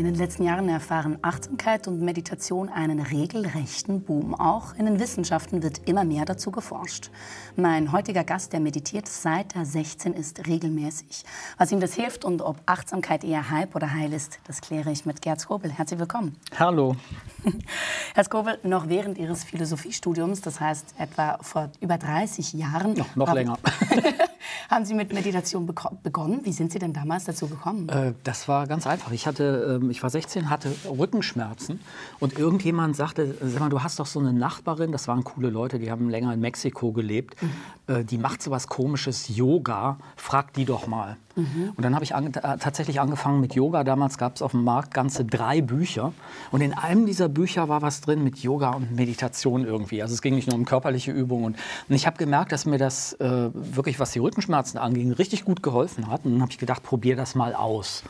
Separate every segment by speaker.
Speaker 1: In den letzten Jahren erfahren Achtsamkeit und Meditation einen regelrechten Boom. Auch in den Wissenschaften wird immer mehr dazu geforscht. Mein heutiger Gast, der meditiert seit er 16 ist, regelmäßig. Was ihm das hilft und ob Achtsamkeit eher Hype oder Heil ist, das kläre ich mit Gerd Skobel. Herzlich willkommen.
Speaker 2: Hallo.
Speaker 1: Herr Skobel, noch während Ihres Philosophiestudiums, das heißt etwa vor über 30 Jahren.
Speaker 2: Noch, noch länger.
Speaker 1: haben Sie mit Meditation begonnen? Wie sind Sie denn damals dazu gekommen?
Speaker 2: Äh, das war ganz einfach. Ich, hatte, äh, ich war 16, hatte Rückenschmerzen und irgendjemand sagte, sag mal, du hast doch so eine Nachbarin, das waren coole Leute, die haben länger in Mexiko gelebt, mhm. äh, die macht so was komisches, Yoga, frag die doch mal. Mhm. Und dann habe ich an, äh, tatsächlich angefangen mit Yoga. Damals gab es auf dem Markt ganze drei Bücher. Und in einem dieser Bücher war was drin mit Yoga und Meditation irgendwie. Also es ging nicht nur um körperliche Übungen. Und, und ich habe gemerkt, dass mir das äh, wirklich, was die Rückenschmerzen anging, richtig gut geholfen hat. Und dann habe ich gedacht, probier das mal aus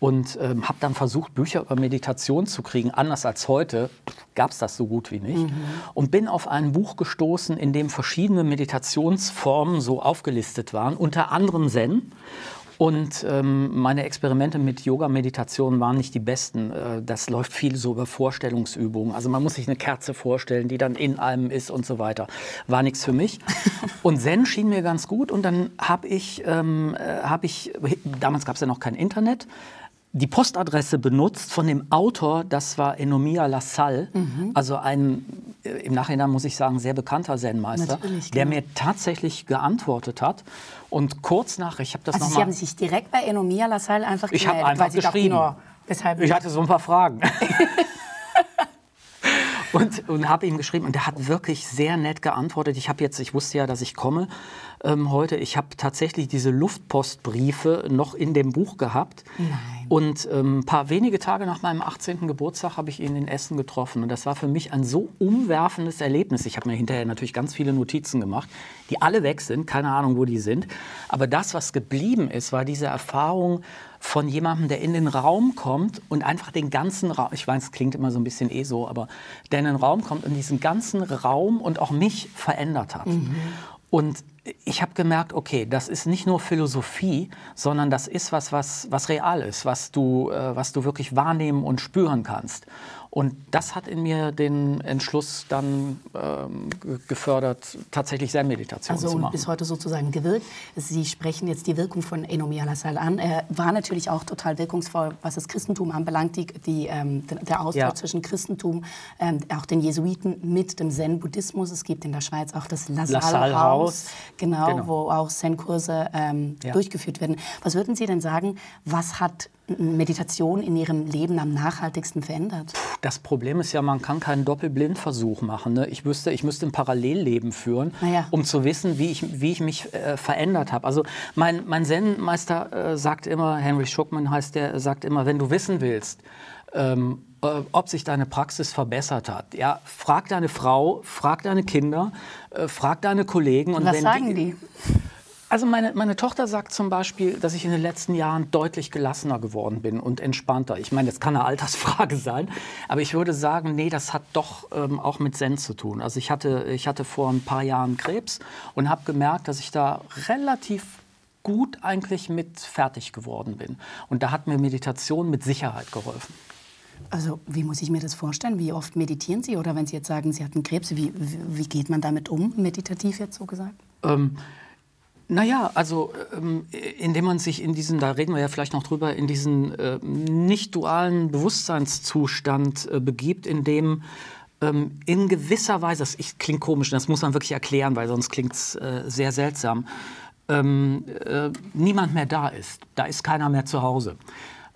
Speaker 2: und ähm, habe dann versucht, Bücher über Meditation zu kriegen. Anders als heute gab es das so gut wie nicht. Mhm. Und bin auf ein Buch gestoßen, in dem verschiedene Meditationsformen so aufgelistet waren, unter anderem Zen. Und ähm, meine Experimente mit Yoga-Meditation waren nicht die besten. Äh, das läuft viel so über Vorstellungsübungen. Also man muss sich eine Kerze vorstellen, die dann in einem ist und so weiter. War nichts für mich. Und Zen schien mir ganz gut. Und dann habe ich, ähm, äh, hab ich, damals gab es ja noch kein Internet, die Postadresse benutzt von dem Autor, das war Enomia Lassalle, mhm. also ein äh, im Nachhinein muss ich sagen sehr bekannter Zen-Meister, der genau. mir tatsächlich geantwortet hat. Und kurz nach, ich habe das
Speaker 1: also
Speaker 2: noch
Speaker 1: Sie haben sich direkt bei Enomia Lassalle einfach
Speaker 2: gemeldet, ich habe einfach geschrieben. Dachten, oh, weshalb ich hatte so ein paar Fragen. und, und habe ihm geschrieben und er hat wirklich sehr nett geantwortet. Ich habe jetzt, ich wusste ja, dass ich komme ähm, heute. Ich habe tatsächlich diese Luftpostbriefe noch in dem Buch gehabt. Nein. Und ähm, ein paar wenige Tage nach meinem 18. Geburtstag habe ich ihn in Essen getroffen. Und das war für mich ein so umwerfendes Erlebnis. Ich habe mir hinterher natürlich ganz viele Notizen gemacht, die alle weg sind, keine Ahnung, wo die sind. Aber das, was geblieben ist, war diese Erfahrung von jemandem, der in den Raum kommt und einfach den ganzen Raum, ich weiß, es klingt immer so ein bisschen eh so, aber der in den Raum kommt und diesen ganzen Raum und auch mich verändert hat. Mhm. Und ich habe gemerkt, okay, das ist nicht nur Philosophie, sondern das ist was, was, was real ist, was du, äh, was du wirklich wahrnehmen und spüren kannst. Und das hat in mir den Entschluss dann ähm, gefördert, tatsächlich Zen-Meditation
Speaker 1: also
Speaker 2: zu machen.
Speaker 1: Also bis heute sozusagen gewirkt. Sie sprechen jetzt die Wirkung von Enomi Alassal an. Er war natürlich auch total wirkungsvoll, was das Christentum anbelangt, die, die, ähm, der Austausch ja. zwischen Christentum, ähm, auch den Jesuiten mit dem Zen-Buddhismus. Es gibt in der Schweiz auch das Lassalle-Haus, genau, genau, wo auch Zen-Kurse ähm, ja. durchgeführt werden. Was würden Sie denn sagen, was hat Meditation in Ihrem Leben am nachhaltigsten verändert?
Speaker 2: Das Problem ist ja, man kann keinen Doppelblindversuch machen. Ne? Ich, wüsste, ich müsste ein Parallellleben führen, ja. um zu wissen, wie ich, wie ich mich äh, verändert habe. Also mein, mein Zen-Meister äh, sagt immer, Henry Schuckman heißt der, sagt immer, wenn du wissen willst, ähm, äh, ob sich deine Praxis verbessert hat. Ja, frag deine Frau, frag deine Kinder, äh, frag deine Kollegen.
Speaker 1: Und Was sagen die? die?
Speaker 2: Also meine, meine Tochter sagt zum Beispiel, dass ich in den letzten Jahren deutlich gelassener geworden bin und entspannter. Ich meine, das kann eine Altersfrage sein, aber ich würde sagen, nee, das hat doch ähm, auch mit Zen zu tun. Also ich hatte, ich hatte vor ein paar Jahren Krebs und habe gemerkt, dass ich da relativ gut eigentlich mit fertig geworden bin. Und da hat mir Meditation mit Sicherheit geholfen.
Speaker 1: Also wie muss ich mir das vorstellen? Wie oft meditieren Sie? Oder wenn Sie jetzt sagen, Sie hatten Krebs, wie, wie geht man damit um, meditativ jetzt so gesagt? Ähm,
Speaker 2: naja, also ähm, indem man sich in diesen, da reden wir ja vielleicht noch drüber, in diesen äh, nicht dualen Bewusstseinszustand äh, begibt, in dem ähm, in gewisser Weise, das klingt komisch, das muss man wirklich erklären, weil sonst klingt es äh, sehr seltsam, ähm, äh, niemand mehr da ist. Da ist keiner mehr zu Hause.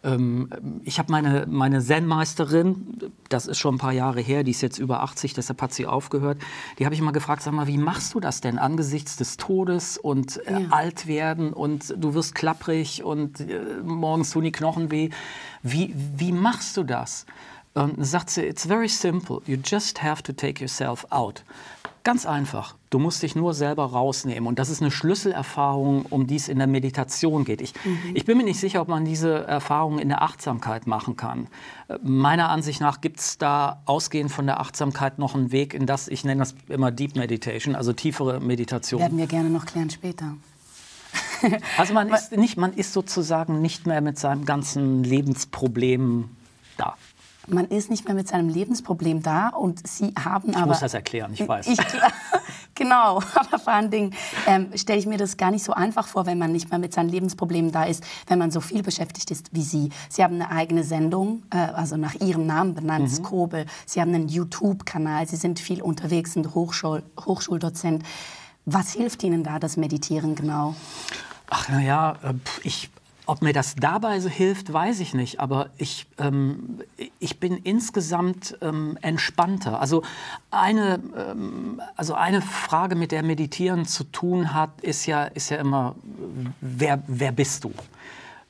Speaker 2: Ähm, ich habe meine, meine Zen-Meisterin, das ist schon ein paar Jahre her, die ist jetzt über 80, deshalb hat sie aufgehört. Die habe ich mal gefragt, sag mal, wie machst du das denn angesichts des Todes und äh, ja. alt werden und du wirst klapprig und äh, morgens tun die Knochen weh. Wie, wie machst du das? Und sagt sie, it's very simple. You just have to take yourself out. Ganz einfach. Du musst dich nur selber rausnehmen. Und das ist eine Schlüsselerfahrung, um die es in der Meditation geht. Ich, mhm. ich bin mir nicht sicher, ob man diese Erfahrung in der Achtsamkeit machen kann. Meiner Ansicht nach gibt es da ausgehend von der Achtsamkeit noch einen Weg in das, ich nenne das immer Deep Meditation, also tiefere Meditation.
Speaker 1: Werden wir gerne noch klären später.
Speaker 2: also man ist, nicht, man ist sozusagen nicht mehr mit seinem ganzen Lebensproblem da.
Speaker 1: Man ist nicht mehr mit seinem Lebensproblem da und Sie haben
Speaker 2: ich
Speaker 1: aber...
Speaker 2: Ich muss das erklären, ich weiß.
Speaker 1: Ich, genau, aber vor allen Dingen ähm, stelle ich mir das gar nicht so einfach vor, wenn man nicht mehr mit seinen Lebensproblemen da ist, wenn man so viel beschäftigt ist wie Sie. Sie haben eine eigene Sendung, äh, also nach Ihrem Namen benannt, mhm. Skobel. Sie haben einen YouTube-Kanal, Sie sind viel unterwegs, sind Hochschul Hochschuldozent. Was hilft Ihnen da, das Meditieren genau?
Speaker 2: Ach naja, äh, ich ob mir das dabei so hilft, weiß ich nicht. Aber ich, ähm, ich bin insgesamt ähm, entspannter. Also eine, ähm, also eine Frage, mit der Meditieren zu tun hat, ist ja, ist ja immer, wer, wer bist du?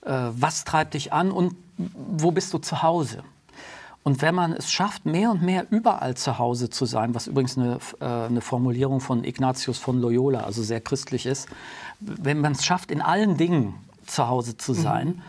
Speaker 2: Äh, was treibt dich an und wo bist du zu Hause? Und wenn man es schafft, mehr und mehr überall zu Hause zu sein, was übrigens eine, äh, eine Formulierung von Ignatius von Loyola, also sehr christlich ist, wenn man es schafft, in allen Dingen zu Hause zu sein, mhm.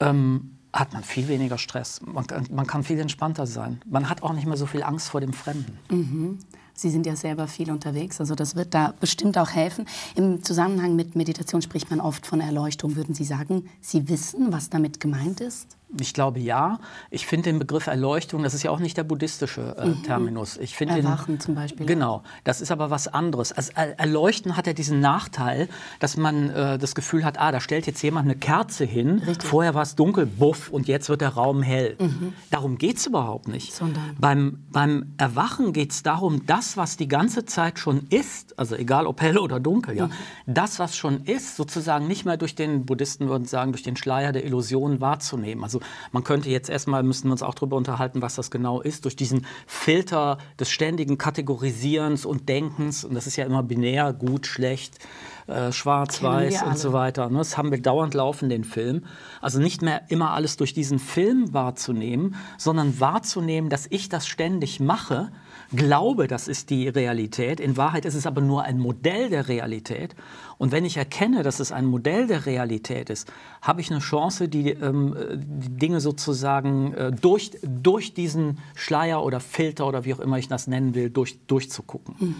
Speaker 2: ähm, hat man viel weniger Stress. Man, man, kann viel entspannter sein. Man hat auch nicht mehr so viel Angst vor dem Fremden.
Speaker 1: Mhm. Sie sind ja selber viel unterwegs, also das wird da bestimmt auch helfen. Im Zusammenhang mit Meditation spricht man oft von Erleuchtung. Würden Sie sagen, Sie wissen, was damit gemeint ist?
Speaker 2: Ich glaube ja. Ich finde den Begriff Erleuchtung, das ist ja auch nicht der buddhistische äh, mhm. Terminus. Ich
Speaker 1: Erwachen den, zum Beispiel.
Speaker 2: Genau, das ist aber was anderes. Also Erleuchten hat ja diesen Nachteil, dass man äh, das Gefühl hat, ah, da stellt jetzt jemand eine Kerze hin, Richtig. vorher war es dunkel, buff, und jetzt wird der Raum hell. Mhm. Darum geht es überhaupt nicht. Sondern? Beim, beim Erwachen geht es darum, das, was die ganze Zeit schon ist, also egal ob hell oder dunkel, ja, mhm. das, was schon ist, sozusagen nicht mehr durch den, Buddhisten würden sagen, durch den Schleier der Illusion wahrzunehmen. Also man könnte jetzt erstmal, müssen wir uns auch darüber unterhalten, was das genau ist, durch diesen Filter des ständigen Kategorisierens und Denkens, und das ist ja immer binär, gut, schlecht, äh, schwarz-weiß und so weiter. Ne? Das haben wir dauernd laufen, den Film. Also nicht mehr immer alles durch diesen Film wahrzunehmen, sondern wahrzunehmen, dass ich das ständig mache glaube, das ist die Realität. In Wahrheit ist es aber nur ein Modell der Realität. Und wenn ich erkenne, dass es ein Modell der Realität ist, habe ich eine Chance, die, ähm, die Dinge sozusagen äh, durch, durch diesen Schleier oder Filter oder wie auch immer ich das nennen will, durch, durchzugucken. Mhm.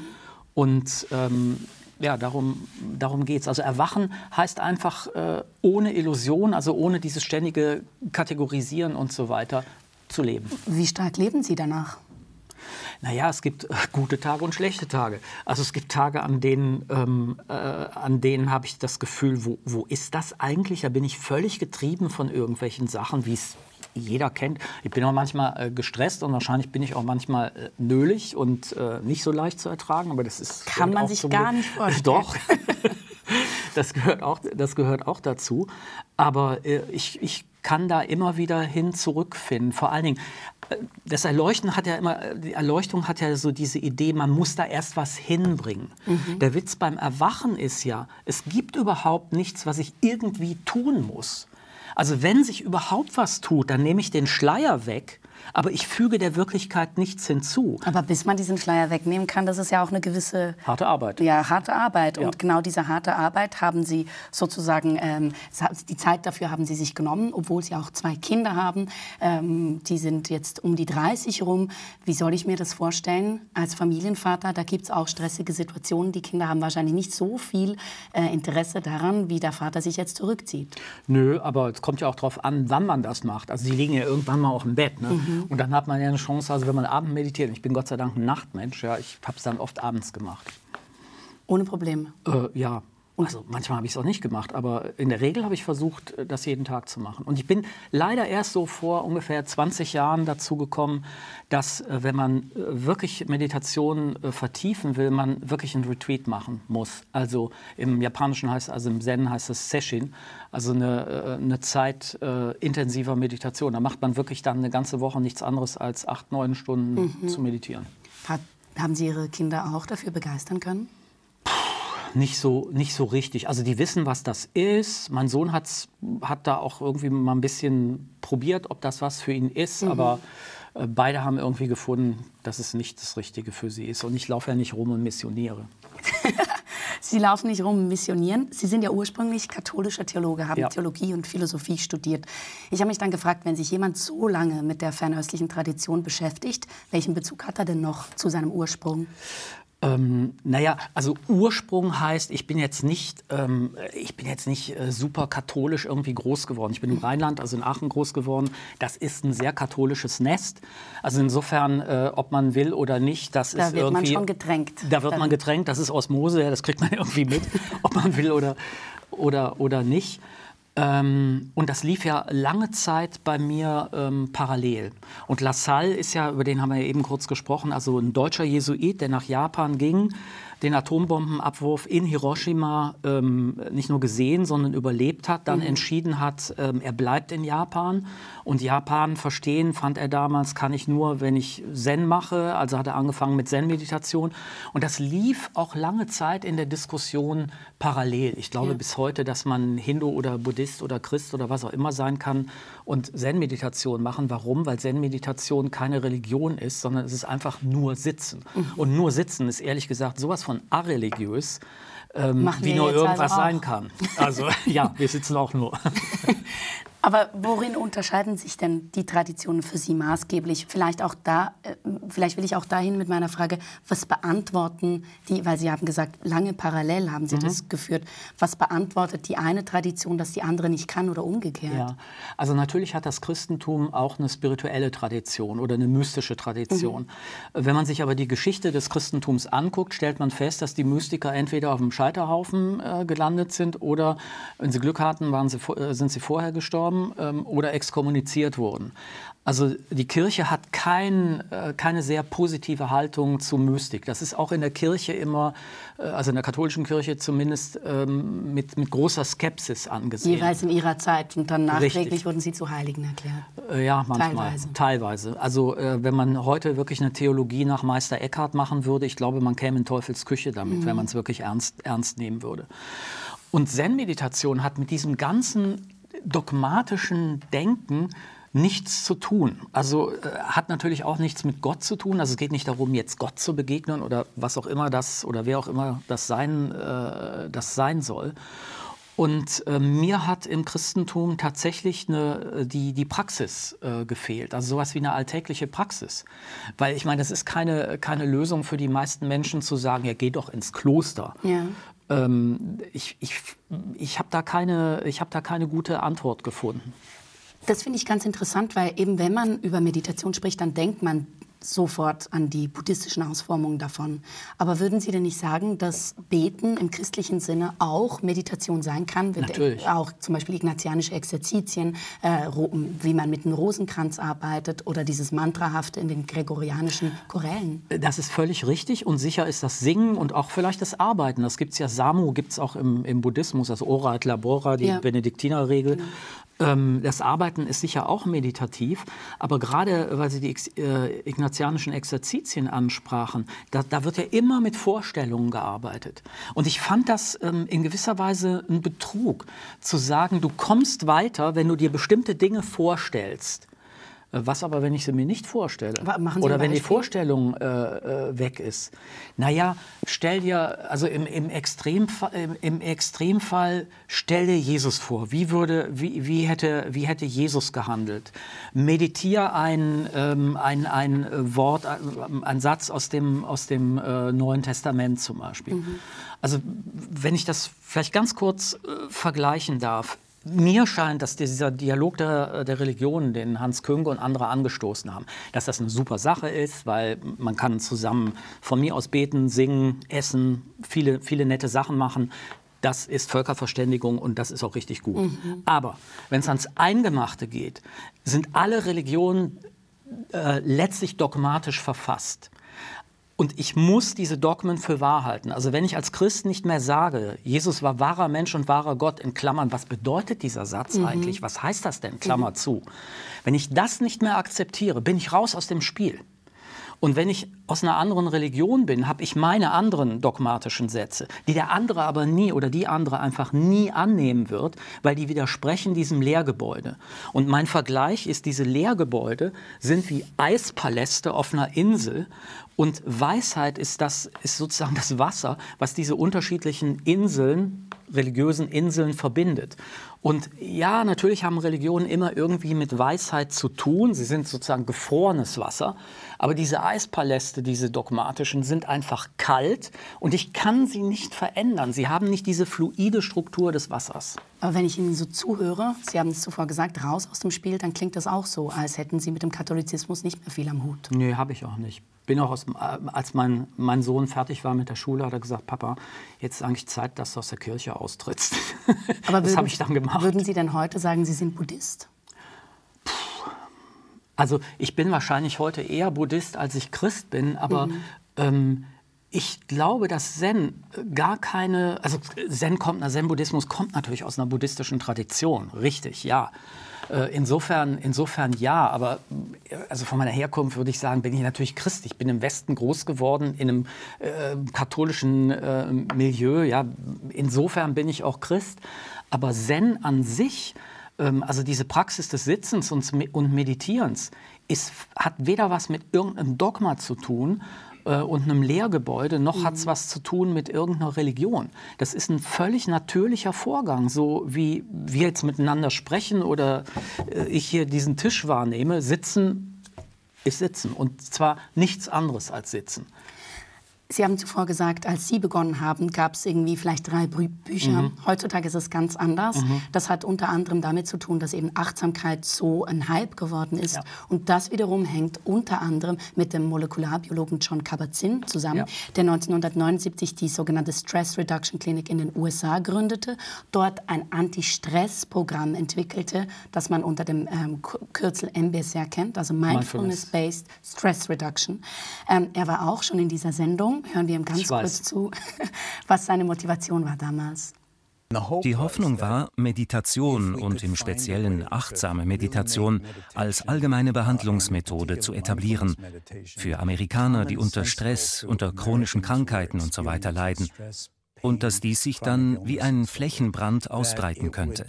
Speaker 2: Und ähm, ja, darum, darum geht es. Also erwachen heißt einfach äh, ohne Illusion, also ohne dieses ständige Kategorisieren und so weiter zu leben.
Speaker 1: Wie stark leben Sie danach?
Speaker 2: Naja, es gibt äh, gute Tage und schlechte Tage. Also es gibt Tage, an denen, ähm, äh, an denen habe ich das Gefühl, wo, wo ist das eigentlich? Da bin ich völlig getrieben von irgendwelchen Sachen, wie es jeder kennt. Ich bin auch manchmal äh, gestresst und wahrscheinlich bin ich auch manchmal äh, nölig und äh, nicht so leicht zu ertragen. Aber das ist
Speaker 1: kann man sich gar nicht vorstellen.
Speaker 2: Doch. das gehört auch, das gehört auch dazu. Aber äh, ich, ich kann da immer wieder hin zurückfinden. Vor allen Dingen, das Erleuchten hat ja immer, die Erleuchtung hat ja so diese Idee, man muss da erst was hinbringen. Mhm. Der Witz beim Erwachen ist ja, es gibt überhaupt nichts, was ich irgendwie tun muss. Also wenn sich überhaupt was tut, dann nehme ich den Schleier weg aber ich füge der Wirklichkeit nichts hinzu.
Speaker 1: Aber bis man diesen Schleier wegnehmen kann, das ist ja auch eine gewisse...
Speaker 2: Harte Arbeit.
Speaker 1: Ja, harte Arbeit. Ja. Und genau diese harte Arbeit haben Sie sozusagen, ähm, die Zeit dafür haben Sie sich genommen, obwohl Sie auch zwei Kinder haben. Ähm, die sind jetzt um die 30 rum. Wie soll ich mir das vorstellen als Familienvater? Da gibt es auch stressige Situationen. Die Kinder haben wahrscheinlich nicht so viel äh, Interesse daran, wie der Vater sich jetzt zurückzieht.
Speaker 2: Nö, aber es kommt ja auch darauf an, wann man das macht. Also Sie liegen ja irgendwann mal auch im Bett. Ne? Mhm. Mhm. Und dann hat man ja eine Chance, also wenn man abends meditiert, ich bin Gott sei Dank ein Nachtmensch, ja, ich habe es dann oft abends gemacht.
Speaker 1: Ohne Probleme?
Speaker 2: Äh, ja. Also manchmal habe ich es auch nicht gemacht, aber in der Regel habe ich versucht, äh, das jeden Tag zu machen. Und ich bin leider erst so vor ungefähr 20 Jahren dazu gekommen, dass äh, wenn man äh, wirklich Meditation vertiefen will, man wirklich einen Retreat machen muss. Also im Japanischen heißt, also im Zen heißt es Seshin, also eine, eine Zeit äh, intensiver Meditation. Da macht man wirklich dann eine ganze Woche nichts anderes als acht, neun Stunden mhm. zu meditieren.
Speaker 1: Hat, haben Sie Ihre Kinder auch dafür begeistern können?
Speaker 2: Nicht so, nicht so richtig. Also die wissen, was das ist. Mein Sohn hat's, hat da auch irgendwie mal ein bisschen probiert, ob das was für ihn ist. Mhm. Aber äh, beide haben irgendwie gefunden, dass es nicht das Richtige für sie ist. Und ich laufe ja nicht rum und missioniere.
Speaker 1: Sie laufen nicht rum und missionieren. Sie sind ja ursprünglich katholischer Theologe, haben ja. Theologie und Philosophie studiert. Ich habe mich dann gefragt, wenn sich jemand so lange mit der fernöstlichen Tradition beschäftigt, welchen Bezug hat er denn noch zu seinem Ursprung?
Speaker 2: Ähm, naja, also Ursprung heißt, ich bin jetzt nicht, ähm, ich bin jetzt nicht äh, super katholisch irgendwie groß geworden. Ich bin im Rheinland, also in Aachen groß geworden. Das ist ein sehr katholisches Nest. Also insofern, äh, ob man will oder nicht, das
Speaker 1: da
Speaker 2: ist
Speaker 1: wird
Speaker 2: irgendwie.
Speaker 1: man schon gedrängt.
Speaker 2: Da wird
Speaker 1: Dann-
Speaker 2: man gedrängt. Das ist Osmose, das kriegt man irgendwie mit, ob man will oder, oder, oder nicht. Ähm, und das lief ja lange Zeit bei mir ähm, parallel. Und Lassalle ist ja, über den haben wir ja eben kurz gesprochen, also ein deutscher Jesuit, der nach Japan ging, den Atombombenabwurf in Hiroshima ähm, nicht nur gesehen, sondern überlebt hat, dann entschieden hat, ähm, er bleibt in Japan. Und Japan verstehen, fand er damals, kann ich nur, wenn ich Zen mache. Also hat er angefangen mit Zen-Meditation. Und das lief auch lange Zeit in der Diskussion parallel. Ich glaube
Speaker 1: Ja.
Speaker 2: bis heute, dass man Hindu oder Buddhist oder Christ oder was auch immer sein kann und Zen-Meditation machen. Warum? Weil Zen-Meditation keine Religion ist, sondern es ist einfach nur Sitzen. Und nur Sitzen ist ehrlich gesagt sowas von areligiös, ähm, wie nur
Speaker 1: also
Speaker 2: irgendwas
Speaker 1: auch.
Speaker 2: sein kann. Also ja, wir sitzen auch nur.
Speaker 1: Aber worin unterscheiden sich denn die Traditionen für Sie maßgeblich? Vielleicht auch da, äh, vielleicht will ich auch dahin mit meiner Frage, was beantworten die, weil Sie haben gesagt, lange parallel haben
Speaker 2: Mhm.
Speaker 1: Sie das geführt. Was beantwortet die eine Tradition, dass die andere nicht kann oder umgekehrt?
Speaker 2: Ja, also natürlich hat das Christentum auch eine spirituelle Tradition oder eine mystische Tradition. Wenn man sich aber die Geschichte des Christentums anguckt, stellt man fest, dass die Mystiker entweder auf dem Scheiterhaufen äh, gelandet sind oder, wenn sie Glück hatten, waren sie, äh, sind sie vorher gestorben ähm, oder exkommuniziert wurden. Also die Kirche hat kein, äh, keine sehr positive Haltung zu Mystik. Das ist auch in der Kirche immer, äh, also in der katholischen Kirche zumindest, ähm, mit, mit großer Skepsis angesehen.
Speaker 1: Jeweils in ihrer Zeit und dann nachträglich
Speaker 2: Richtig.
Speaker 1: wurden sie zu Heiligen erklärt.
Speaker 2: Äh, Ja, manchmal.
Speaker 1: Teilweise.
Speaker 2: Teilweise. Also äh, wenn man heute wirklich eine Theologie nach Meister Eckhart machen würde, ich glaube, man käme in Teufels Küche damit, wenn man es wirklich ernst, ernst nehmen würde. Und Zen-Meditation hat mit diesem ganzen dogmatischen Denken nichts zu tun. Also äh, hat natürlich auch nichts mit Gott zu tun. Also es geht nicht darum, jetzt Gott zu begegnen oder was auch immer das oder wer auch immer das sein, äh, das sein soll. Und äh, mir hat im Christentum tatsächlich eine, die, die Praxis äh, gefehlt, also sowas wie eine alltägliche Praxis. Weil ich meine, das ist keine, keine Lösung für die meisten Menschen zu sagen, ja, geh doch ins Kloster.
Speaker 1: Ja.
Speaker 2: Ähm, ich ich, ich habe da, keine- hab da keine gute Antwort gefunden.
Speaker 1: Das finde ich ganz interessant, weil eben wenn man über Meditation spricht, dann denkt man sofort an die buddhistischen Ausformungen davon. Aber würden Sie denn nicht sagen, dass Beten im christlichen Sinne auch Meditation sein kann?
Speaker 2: Natürlich.
Speaker 1: Auch zum Beispiel ignatianische Exerzitien, äh, wie man mit einem Rosenkranz arbeitet oder dieses Mantrahafte in den gregorianischen Chorälen.
Speaker 2: Das ist völlig richtig und sicher ist das Singen und auch vielleicht das Arbeiten. Das gibt es ja, Samu gibt es auch im, im Buddhismus, also Ora et Labora, die
Speaker 1: Ja.
Speaker 2: Benediktinerregel. Ähm, das Arbeiten ist sicher auch meditativ, aber gerade weil Sie die äh, ignatianischen Exerzitien ansprachen, da, da wird ja immer mit Vorstellungen gearbeitet. Und ich fand das ähm, in gewisser Weise ein Betrug, zu sagen, du kommst weiter, wenn du dir bestimmte Dinge vorstellst. Äh, Was aber, wenn ich sie mir nicht vorstelle? Oder wenn die? Vorstellung äh, äh, weg ist. Naja, stell dir, also im, im, Extremfall, im, im Extremfall, stell dir Jesus vor. Wie, würde, wie, wie, hätte, wie hätte Jesus gehandelt? Meditier ein, ähm, ein, ein Wort, ein, ein Satz aus dem, aus dem äh, Neuen Testament zum Beispiel.
Speaker 1: Mhm.
Speaker 2: Also, wenn ich das vielleicht ganz kurz äh, vergleichen darf. Mir scheint, dass dieser Dialog der, der Religionen, den Hans Künge und andere angestoßen haben, dass das eine super Sache ist, weil man kann zusammen von mir aus beten, singen, essen, viele, viele nette Sachen machen. Das ist Völkerverständigung und das ist auch richtig gut. Aber wenn es ans Eingemachte geht, sind alle Religionen äh, letztlich dogmatisch verfasst. Und ich muss diese Dogmen für wahr halten. Also wenn ich als Christ nicht mehr sage, Jesus war wahrer Mensch und wahrer Gott, in Klammern, was bedeutet dieser Satz eigentlich? Was heißt das denn? Klammer zu. Wenn ich das nicht mehr akzeptiere, bin ich raus aus dem Spiel. Und wenn ich aus einer anderen Religion bin, habe ich meine anderen dogmatischen Sätze, die der andere aber nie oder die andere einfach nie annehmen wird, weil die widersprechen diesem Lehrgebäude. Und mein Vergleich ist, diese Lehrgebäude sind wie Eispaläste auf einer Insel und Weisheit ist, das, ist sozusagen das Wasser, was diese unterschiedlichen Inseln religiösen Inseln verbindet. Und ja, natürlich haben Religionen immer irgendwie mit Weisheit zu tun. Sie sind sozusagen gefrorenes Wasser. Aber diese Eispaläste, diese dogmatischen, sind einfach kalt und ich kann sie nicht verändern. Sie haben nicht diese fluide Struktur des Wassers.
Speaker 1: Aber wenn ich Ihnen so zuhöre, Sie haben es zuvor gesagt, raus aus dem Spiel, dann klingt das auch so, als hätten Sie mit dem Katholizismus nicht mehr viel am Hut.
Speaker 2: Nee, habe ich auch nicht. Bin auch aus, äh, als mein, mein Sohn fertig war mit der Schule, hat er gesagt, Papa, jetzt ist eigentlich Zeit, dass du aus der Kirche austrittst.
Speaker 1: Aber das habe ich dann gemacht. Würden Sie denn heute sagen, Sie sind Buddhist?
Speaker 2: Also ich bin wahrscheinlich heute eher Buddhist, als ich Christ bin, aber mhm. ähm, ich glaube, dass Zen gar keine, also Zen kommt, Zen-Buddhismus kommt natürlich aus einer buddhistischen Tradition, richtig, ja. Äh, insofern, insofern ja, aber also von meiner Herkunft würde ich sagen, bin ich natürlich Christ. Ich bin im Westen groß geworden, in einem äh, katholischen äh, Milieu. Ja. Insofern bin ich auch Christ. Aber Zen an sich, ähm, also diese Praxis des Sitzens und, und Meditierens, ist, hat weder was mit irgendeinem Dogma zu tun, äh, und einem Lehrgebäude, noch mhm. hat es was zu tun mit irgendeiner Religion. Das ist ein völlig natürlicher Vorgang, so wie wir jetzt miteinander sprechen oder äh, ich hier diesen Tisch wahrnehme. Sitzen ist Sitzen und zwar nichts anderes als Sitzen.
Speaker 1: Sie haben zuvor gesagt, als Sie begonnen haben, gab es irgendwie vielleicht drei Bü Bücher. Mhm. Heutzutage ist es ganz anders. Mhm. Das hat unter anderem damit zu tun, dass eben Achtsamkeit so ein Hype geworden ist. Ja. Und das wiederum hängt unter anderem mit dem Molekularbiologen John Kabat-Zinn zusammen, ja. der 1979 die sogenannte Stress Reduction Clinic in den USA gründete, dort ein Anti-Stress-Programm entwickelte, das man unter dem ähm, Kürzel MBSR kennt, also Mindfulness-Based Stress Reduction. Ähm, er war auch schon in dieser Sendung hören wir ihm ganz kurz zu, was seine Motivation war damals.
Speaker 3: Die Hoffnung war, Meditation und im Speziellen achtsame Meditation als allgemeine Behandlungsmethode zu etablieren für Amerikaner, die unter Stress, unter chronischen Krankheiten usw. So leiden und dass dies sich dann wie ein Flächenbrand ausbreiten könnte.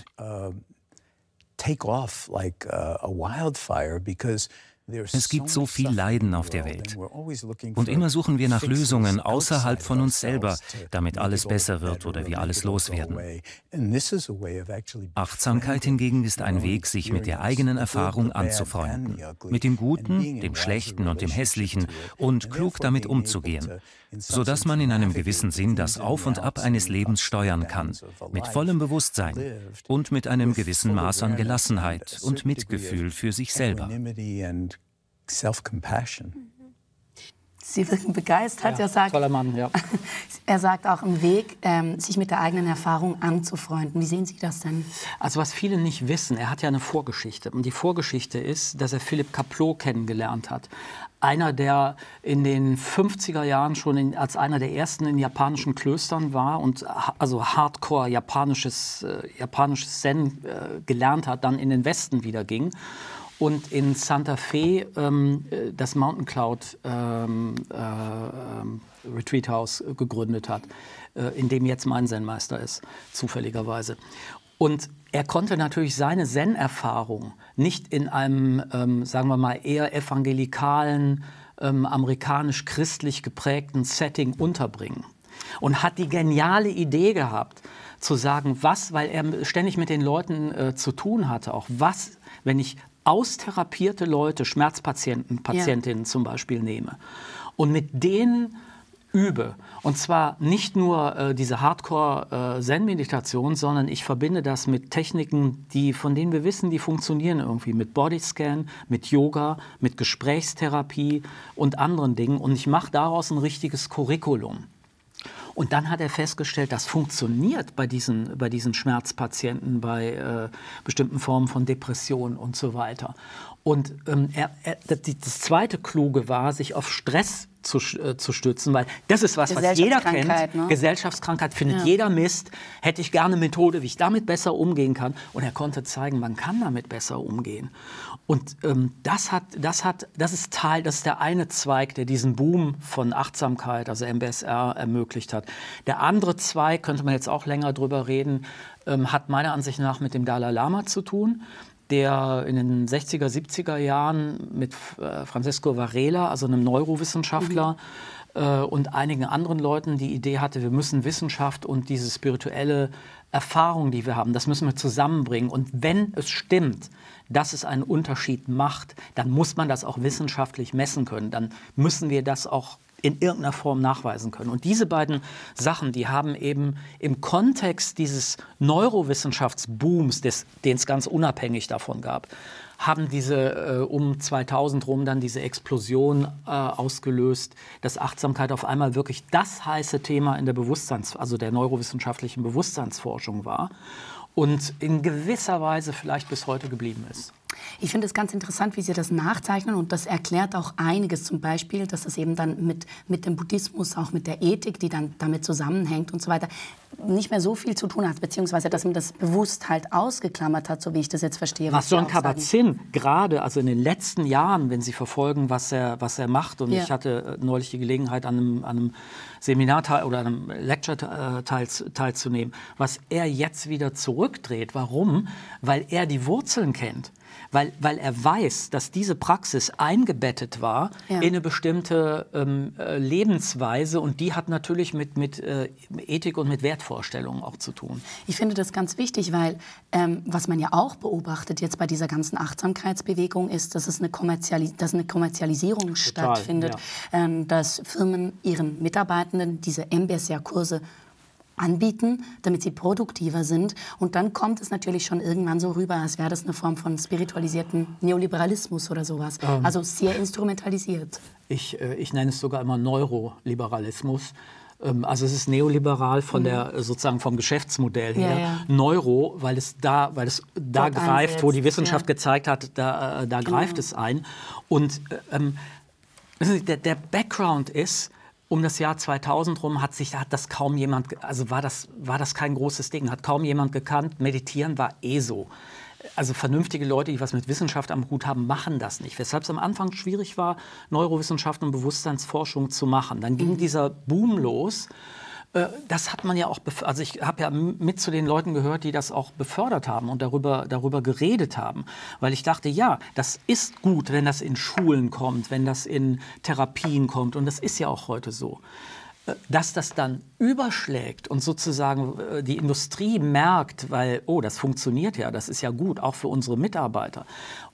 Speaker 3: Take off like a wildfire because es gibt so viel Leiden auf der Welt. Und immer suchen wir nach Lösungen außerhalb von uns selber, damit alles besser wird oder wir alles loswerden. Achtsamkeit hingegen ist ein Weg, sich mit der eigenen Erfahrung anzufreunden, mit dem Guten, dem Schlechten und dem Hässlichen und klug damit umzugehen, sodass man in einem gewissen Sinn das Auf und Ab eines Lebens steuern kann, mit vollem Bewusstsein und mit einem gewissen Maß an Gelassenheit und Mitgefühl für sich selber
Speaker 1: self-compassion. Sie wirken begeistert.
Speaker 2: Ja, er, sagt, toller Mann, ja.
Speaker 1: er sagt auch im Weg, ähm, sich mit der eigenen Erfahrung anzufreunden. Wie sehen Sie das denn?
Speaker 2: Also was viele nicht wissen, er hat ja eine Vorgeschichte. Und die Vorgeschichte ist, dass er Philipp Kaplow kennengelernt hat. Einer, der in den 50er Jahren schon in, als einer der ersten in japanischen Klöstern war und also Hardcore japanisches, äh, japanisches Zen äh, gelernt hat, dann in den Westen wieder ging und in Santa Fe ähm, das Mountain Cloud ähm, äh, Retreat House gegründet hat, äh, in dem jetzt mein Zen-Meister ist, zufälligerweise. Und er konnte natürlich seine Zen-Erfahrung nicht in einem, ähm, sagen wir mal, eher evangelikalen, ähm, amerikanisch-christlich geprägten Setting unterbringen. Und hat die geniale Idee gehabt, zu sagen, was, weil er ständig mit den Leuten äh, zu tun hatte, auch was, wenn ich austherapierte Leute, Schmerzpatienten, Patientinnen ja. zum Beispiel nehme und mit denen übe. Und zwar nicht nur äh, diese Hardcore-Zen-Meditation, äh, sondern ich verbinde das mit Techniken, die, von denen wir wissen, die funktionieren irgendwie. Mit Bodyscan, mit Yoga, mit Gesprächstherapie und anderen Dingen. Und ich mache daraus ein richtiges Curriculum. Und dann hat er festgestellt, das funktioniert bei diesen, bei diesen Schmerzpatienten, bei äh, bestimmten Formen von Depressionen und so weiter. Und ähm, er, er, das zweite Kluge war, sich auf Stress zu, äh, zu stützen, weil das ist was, was jeder kennt. Ne? Gesellschaftskrankheit findet ja. jeder Mist. Hätte ich gerne eine Methode, wie ich damit besser umgehen kann. Und er konnte zeigen, man kann damit besser umgehen. Und ähm, das, hat, das, hat, das ist Teil, das ist der eine Zweig, der diesen Boom von Achtsamkeit, also MBSR, ermöglicht hat. Der andere Zweig, könnte man jetzt auch länger drüber reden, ähm, hat meiner Ansicht nach mit dem Dalai Lama zu tun der in den 60er, 70er Jahren mit äh, Francisco Varela, also einem Neurowissenschaftler, äh, und einigen anderen Leuten die Idee hatte, wir müssen Wissenschaft und diese spirituelle Erfahrung, die wir haben, das müssen wir zusammenbringen. Und wenn es stimmt, dass es einen Unterschied macht, dann muss man das auch wissenschaftlich messen können. Dann müssen wir das auch in irgendeiner Form nachweisen können. Und diese beiden Sachen, die haben eben im Kontext dieses Neurowissenschaftsbooms, den es ganz unabhängig davon gab, haben diese äh, um 2000 rum dann diese Explosion äh, ausgelöst, dass Achtsamkeit auf einmal wirklich das heiße Thema in der Bewusstseins, also der neurowissenschaftlichen Bewusstseinsforschung war und in gewisser Weise vielleicht bis heute geblieben ist.
Speaker 1: Ich finde es ganz interessant, wie Sie das nachzeichnen und das erklärt auch einiges. Zum Beispiel, dass es eben dann mit, mit dem Buddhismus, auch mit der Ethik, die dann damit zusammenhängt und so weiter, nicht mehr so viel zu tun hat, beziehungsweise dass man das bewusst halt ausgeklammert hat, so wie ich das jetzt verstehe.
Speaker 2: Was John Kabat-Zinn gerade, also in den letzten Jahren, wenn Sie verfolgen, was er, was er macht, und ja. ich hatte äh, neulich die Gelegenheit, an einem, an einem Seminar oder einem Lecture äh, teil, teilzunehmen, was er jetzt wieder zurückdreht. Warum? Weil er die Wurzeln kennt weil, weil er weiß, dass diese Praxis eingebettet war ja. in eine bestimmte ähm, äh, Lebensweise und die hat natürlich mit, mit äh, Ethik und mit Wertvorstellungen auch zu tun.
Speaker 1: Ich finde das ganz wichtig, weil ähm, was man ja auch beobachtet jetzt bei dieser ganzen Achtsamkeitsbewegung ist, dass es eine, Kommerzialis dass eine Kommerzialisierung Total, stattfindet, ja. ähm, dass Firmen ihren Mitarbeitenden diese MBSR-Kurse anbieten, damit sie produktiver sind. Und dann kommt es natürlich schon irgendwann so rüber, als wäre das eine Form von spiritualisierten Neoliberalismus oder sowas. Ähm, also sehr instrumentalisiert.
Speaker 2: Ich, äh, ich nenne es sogar immer Neuroliberalismus. Ähm, also es ist neoliberal von mhm. der sozusagen vom Geschäftsmodell her. Ja, ja. Neuro, weil es da, weil es da Dort greift, ansetzt, wo die Wissenschaft ja. gezeigt hat, da, äh, da genau. greift es ein. Und äh, ähm, der, der Background ist, um das Jahr 2000 rum hat sich hat das kaum jemand, also war das, war das kein großes Ding, hat kaum jemand gekannt. Meditieren war eh so. Also vernünftige Leute, die was mit Wissenschaft am Hut haben, machen das nicht. Weshalb es am Anfang schwierig war, Neurowissenschaften und Bewusstseinsforschung zu machen. Dann ging mhm. dieser Boom los äh, das hat man ja auch, also ich habe ja mit zu den Leuten gehört, die das auch befördert haben und darüber, darüber geredet haben. Weil ich dachte, ja, das ist gut, wenn das in Schulen kommt, wenn das in Therapien kommt. Und das ist ja auch heute so dass das dann überschlägt und sozusagen äh, die Industrie merkt, weil, oh, das funktioniert ja, das ist ja gut, auch für unsere Mitarbeiter,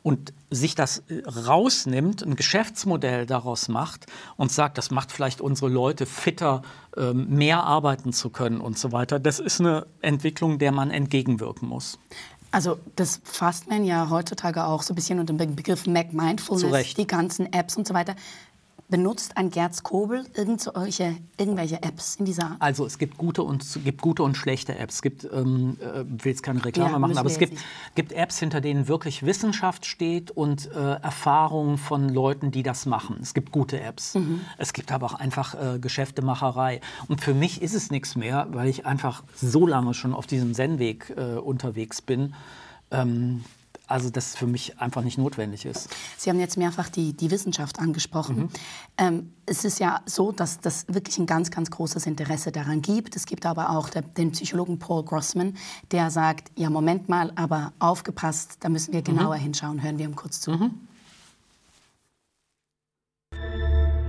Speaker 2: und sich das äh, rausnimmt, ein Geschäftsmodell daraus macht und sagt, das macht vielleicht unsere Leute fitter, ähm, mehr arbeiten zu können und so weiter, das ist eine Entwicklung, der man entgegenwirken muss.
Speaker 1: Also das fasst man ja heutzutage auch so ein bisschen unter dem Begriff Mac Mindfulness, die ganzen Apps und so weiter. Benutzt ein Gerz Kobel irgendwelche, irgendwelche Apps in dieser Art?
Speaker 2: Also es gibt gute und, gibt gute und schlechte Apps. Es gibt, ähm, äh, will jetzt keine Reklame ja, machen, aber es gibt, gibt Apps, hinter denen wirklich Wissenschaft steht und äh, Erfahrungen von Leuten, die das machen. Es gibt gute Apps. Mhm. Es gibt aber auch einfach äh, Geschäftemacherei. Und für mich ist es nichts mehr, weil ich einfach so lange schon auf diesem Zen-Weg äh, unterwegs bin. Ähm, also das für mich einfach nicht notwendig ist.
Speaker 1: Sie haben jetzt mehrfach die, die Wissenschaft angesprochen. Mhm. Ähm, es ist ja so, dass das wirklich ein ganz, ganz großes Interesse daran gibt. Es gibt aber auch der, den Psychologen Paul Grossman, der sagt, ja, Moment mal, aber aufgepasst, da müssen wir genauer mhm. hinschauen. Hören wir ihm kurz zu. Mhm.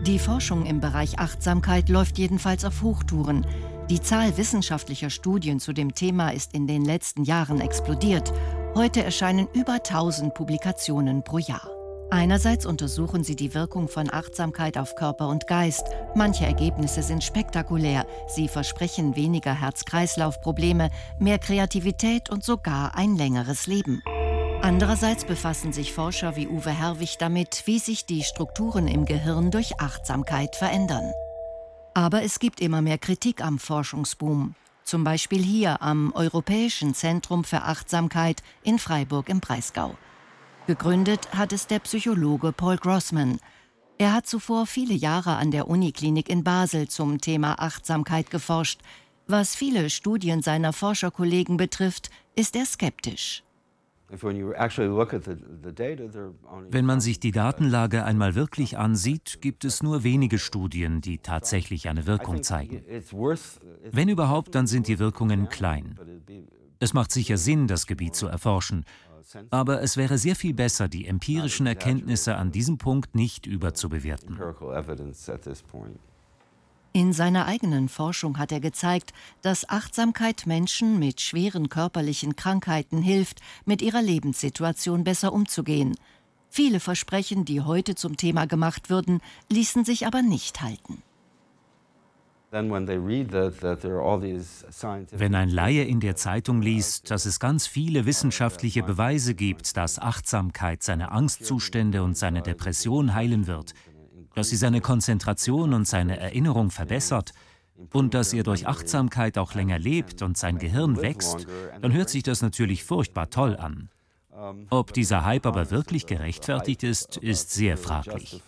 Speaker 4: Die Forschung im Bereich Achtsamkeit läuft jedenfalls auf Hochtouren. Die Zahl wissenschaftlicher Studien zu dem Thema ist in den letzten Jahren explodiert Heute erscheinen über 1000 Publikationen pro Jahr. Einerseits untersuchen sie die Wirkung von Achtsamkeit auf Körper und Geist. Manche Ergebnisse sind spektakulär. Sie versprechen weniger Herz-Kreislauf-Probleme, mehr Kreativität und sogar ein längeres Leben. Andererseits befassen sich Forscher wie Uwe Herwig damit, wie sich die Strukturen im Gehirn durch Achtsamkeit verändern. Aber es gibt immer mehr Kritik am Forschungsboom zum Beispiel hier am Europäischen Zentrum für Achtsamkeit in Freiburg im Breisgau. Gegründet hat es der Psychologe Paul Grossman. Er hat zuvor viele Jahre an der Uniklinik in Basel zum Thema Achtsamkeit geforscht. Was viele Studien seiner Forscherkollegen betrifft, ist er skeptisch.
Speaker 3: Wenn man sich die Datenlage einmal wirklich ansieht, gibt es nur wenige Studien, die tatsächlich eine Wirkung zeigen. Wenn überhaupt, dann sind die Wirkungen klein. Es macht sicher Sinn, das Gebiet zu erforschen, aber es wäre sehr viel besser, die empirischen Erkenntnisse an diesem Punkt nicht überzubewerten.
Speaker 4: In seiner eigenen Forschung hat er gezeigt, dass Achtsamkeit Menschen mit schweren körperlichen Krankheiten hilft, mit ihrer Lebenssituation besser umzugehen. Viele Versprechen, die heute zum Thema gemacht würden, ließen sich aber nicht halten.
Speaker 3: Wenn ein Laie in der Zeitung liest, dass es ganz viele wissenschaftliche Beweise gibt, dass Achtsamkeit seine Angstzustände und seine Depression heilen wird, dass sie seine Konzentration und seine Erinnerung verbessert und dass er durch Achtsamkeit auch länger lebt und sein Gehirn wächst, dann hört sich das natürlich furchtbar toll an. Ob dieser Hype aber wirklich gerechtfertigt ist, ist sehr fraglich.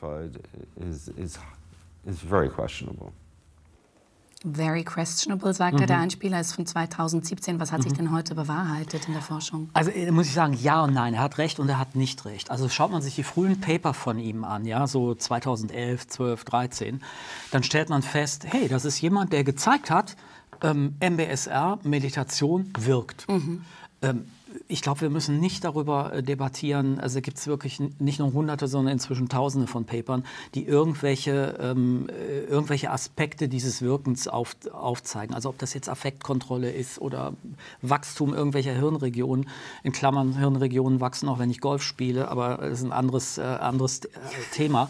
Speaker 1: Very questionable, sagt mhm. er. Der Einspieler ist von 2017. Was hat mhm. sich denn heute bewahrheitet in der Forschung?
Speaker 2: Also äh, muss ich sagen, ja und nein. Er hat recht und er hat nicht recht. Also schaut man sich die frühen Paper von ihm an, ja, so 2011, 12, 13, dann stellt man fest, hey, das ist jemand, der gezeigt hat, ähm, MBSR, Meditation wirkt. Mhm. Ähm, ich glaube, wir müssen nicht darüber äh, debattieren. Also gibt es wirklich nicht nur Hunderte, sondern inzwischen Tausende von Papern, die irgendwelche, ähm, äh, irgendwelche Aspekte dieses Wirkens auf, aufzeigen. Also ob das jetzt Affektkontrolle ist oder Wachstum irgendwelcher Hirnregionen. In Klammern, Hirnregionen wachsen auch, wenn ich Golf spiele, aber das ist ein anderes, äh, anderes äh, Thema.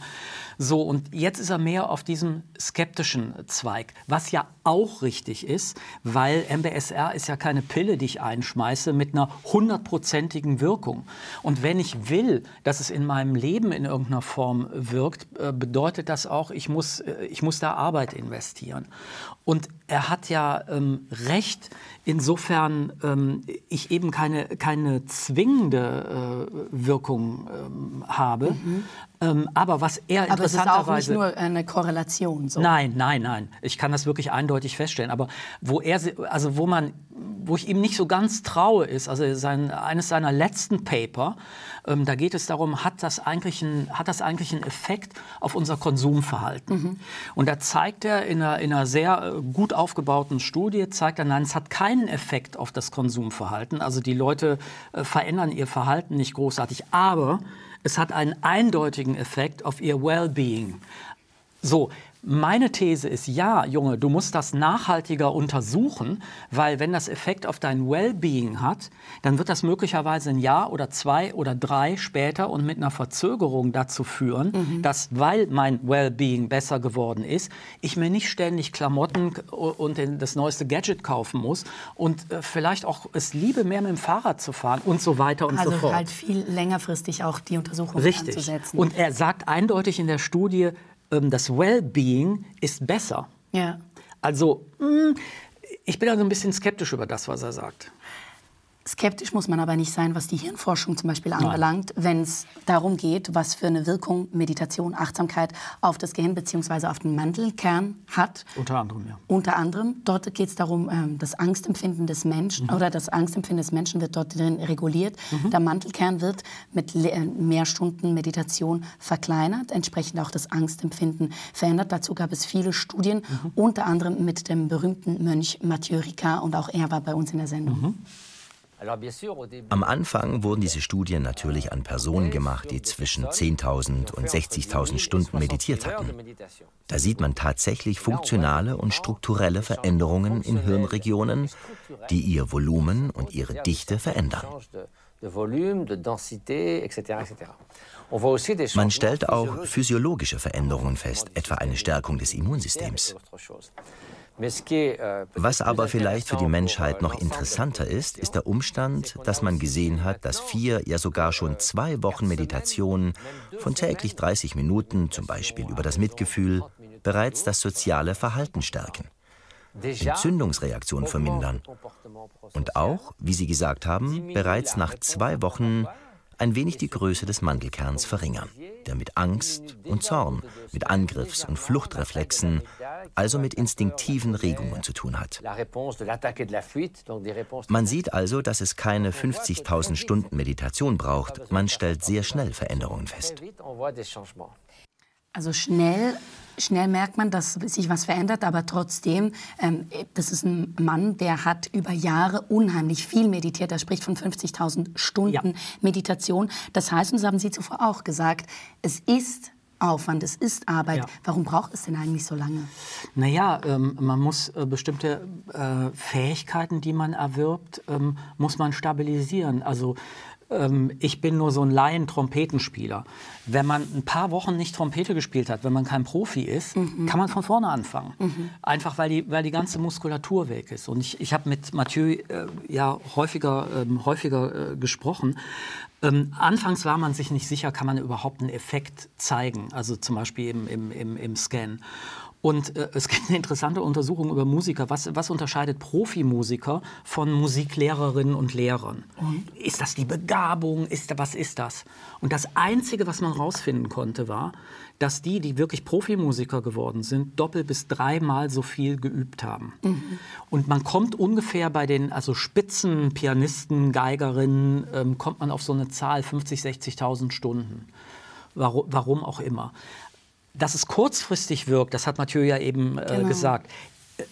Speaker 2: So, und jetzt ist er mehr auf diesem skeptischen Zweig, was ja auch richtig ist, weil MBSR ist ja keine Pille, die ich einschmeiße mit einer hundertprozentigen Wirkung. Und wenn ich will, dass es in meinem Leben in irgendeiner Form wirkt, äh, bedeutet das auch, ich muss, äh, ich muss da Arbeit investieren. Und er hat ja ähm, recht, insofern ähm, ich eben keine, keine zwingende äh, Wirkung ähm, habe. Mhm. Ähm, aber was er
Speaker 1: aber interessanterweise... Aber es ist auch nicht nur eine Korrelation. So.
Speaker 2: Nein, nein, nein. Ich kann das wirklich eindeutig feststellen. Aber wo er, also wo man, wo ich ihm nicht so ganz traue, ist, also sein, eines seiner letzten Paper, ähm, da geht es darum, hat das, eigentlich ein, hat das eigentlich einen Effekt auf unser Konsumverhalten? Mhm. Und da zeigt er in einer, in einer sehr äh, gut aufgebauten Studie, zeigt er, nein, es hat keinen Effekt auf das Konsumverhalten. Also die Leute äh, verändern ihr Verhalten nicht großartig, aber es hat einen eindeutigen Effekt auf ihr Wellbeing. So, meine These ist, ja, Junge, du musst das nachhaltiger untersuchen, weil wenn das Effekt auf dein Wellbeing hat, dann wird das möglicherweise ein Jahr oder zwei oder drei später und mit einer Verzögerung dazu führen, mhm. dass, weil mein Wellbeing besser geworden ist, ich mir nicht ständig Klamotten und das neueste Gadget kaufen muss und äh, vielleicht auch es liebe, mehr mit dem Fahrrad zu fahren und so weiter und
Speaker 1: also
Speaker 2: so fort.
Speaker 1: Also halt viel längerfristig auch die Untersuchung
Speaker 2: Richtig.
Speaker 1: anzusetzen.
Speaker 2: Und er sagt eindeutig in der Studie, das Wellbeing ist besser.
Speaker 1: Ja.
Speaker 2: Also, mh, hm, ich bin also ein bisschen skeptisch über das, was er sagt.
Speaker 1: Skeptisch muss man aber nicht sein, was die Hirnforschung zum Beispiel anbelangt, wenn es darum geht, was für eine Wirkung Meditation, Achtsamkeit auf das Gehirn bzw. auf den Mandelkern hat.
Speaker 2: Unter anderem, ja.
Speaker 1: Unter anderem. Dort geht es darum, ähm, das Angstempfinden des Menschen mhm. oder das Angstempfinden des Menschen wird dort drin reguliert. Mhm. Der Mantelkern wird mit äh, mehr Stunden Meditation verkleinert, entsprechend auch das Angstempfinden verändert. Dazu gab es viele Studien, mhm. unter anderem mit dem berühmten Mönch Mathieu Ricard und auch er war bei uns in der Sendung.
Speaker 5: Am Anfang wurden diese Studien natürlich an Personen gemacht, die zwischen 10.000 und 60.000 Stunden meditiert hatten. Da sieht man tatsächlich funktionale und strukturelle Veränderungen in Hirnregionen, die ihr Volumen und ihre Dichte verändern. Man stellt auch physiologische Veränderungen fest, etwa eine Stärkung des Immunsystems. Was aber vielleicht für die Menschheit noch interessanter ist, ist der Umstand, dass man gesehen hat, dass vier, ja sogar schon zwei Wochen Meditation von täglich 30 Minuten, zum Beispiel über das Mitgefühl, bereits das soziale Verhalten stärken, Entzündungsreaktionen vermindern und auch, wie Sie gesagt haben, bereits nach zwei Wochen ein wenig die Größe des Mandelkerns verringern, der mit Angst und Zorn, mit Angriffs- und Fluchtreflexen, also mit instinktiven Regungen zu tun hat. Man sieht also, dass es keine 50.000 Stunden Meditation braucht. Man stellt sehr schnell Veränderungen fest.
Speaker 1: Also schnell, schnell merkt man, dass sich was verändert, aber trotzdem, ähm, das ist ein Mann, der hat über Jahre unheimlich viel meditiert. Er spricht von 50.000 Stunden ja. Meditation. Das heißt, und das haben Sie zuvor auch gesagt, es ist Aufwand, es ist Arbeit. Ja. Warum braucht es denn eigentlich so lange?
Speaker 2: Naja, ähm, man muss äh, bestimmte äh, Fähigkeiten, die man erwirbt, ähm, muss man stabilisieren. Also ähm, ich bin nur so ein Laien-Trompetenspieler. Wenn man ein paar Wochen nicht Trompete gespielt hat, wenn man kein Profi ist, mhm. kann man von vorne anfangen. Mhm. Einfach weil die, weil die ganze Muskulatur weg ist. Und ich, ich habe mit Mathieu äh, ja häufiger, ähm, häufiger äh, gesprochen. Ähm, anfangs war man sich nicht sicher, kann man überhaupt einen Effekt zeigen, also zum Beispiel im, im, im, im Scan. Und äh, es gibt eine interessante Untersuchung über Musiker. Was, was unterscheidet Profimusiker von Musiklehrerinnen und Lehrern? Und? Ist das die Begabung? Ist, was ist das? Und das Einzige, was man herausfinden konnte, war, dass die, die wirklich Profimusiker geworden sind, doppelt bis dreimal so viel geübt haben. Mhm. Und man kommt ungefähr bei den also Spitzen, Pianisten, Geigerinnen, ähm, kommt man auf so eine Zahl 50, 60.000 Stunden. Warum, warum auch immer. Dass es kurzfristig wirkt, das hat Mathieu ja eben äh, genau. gesagt.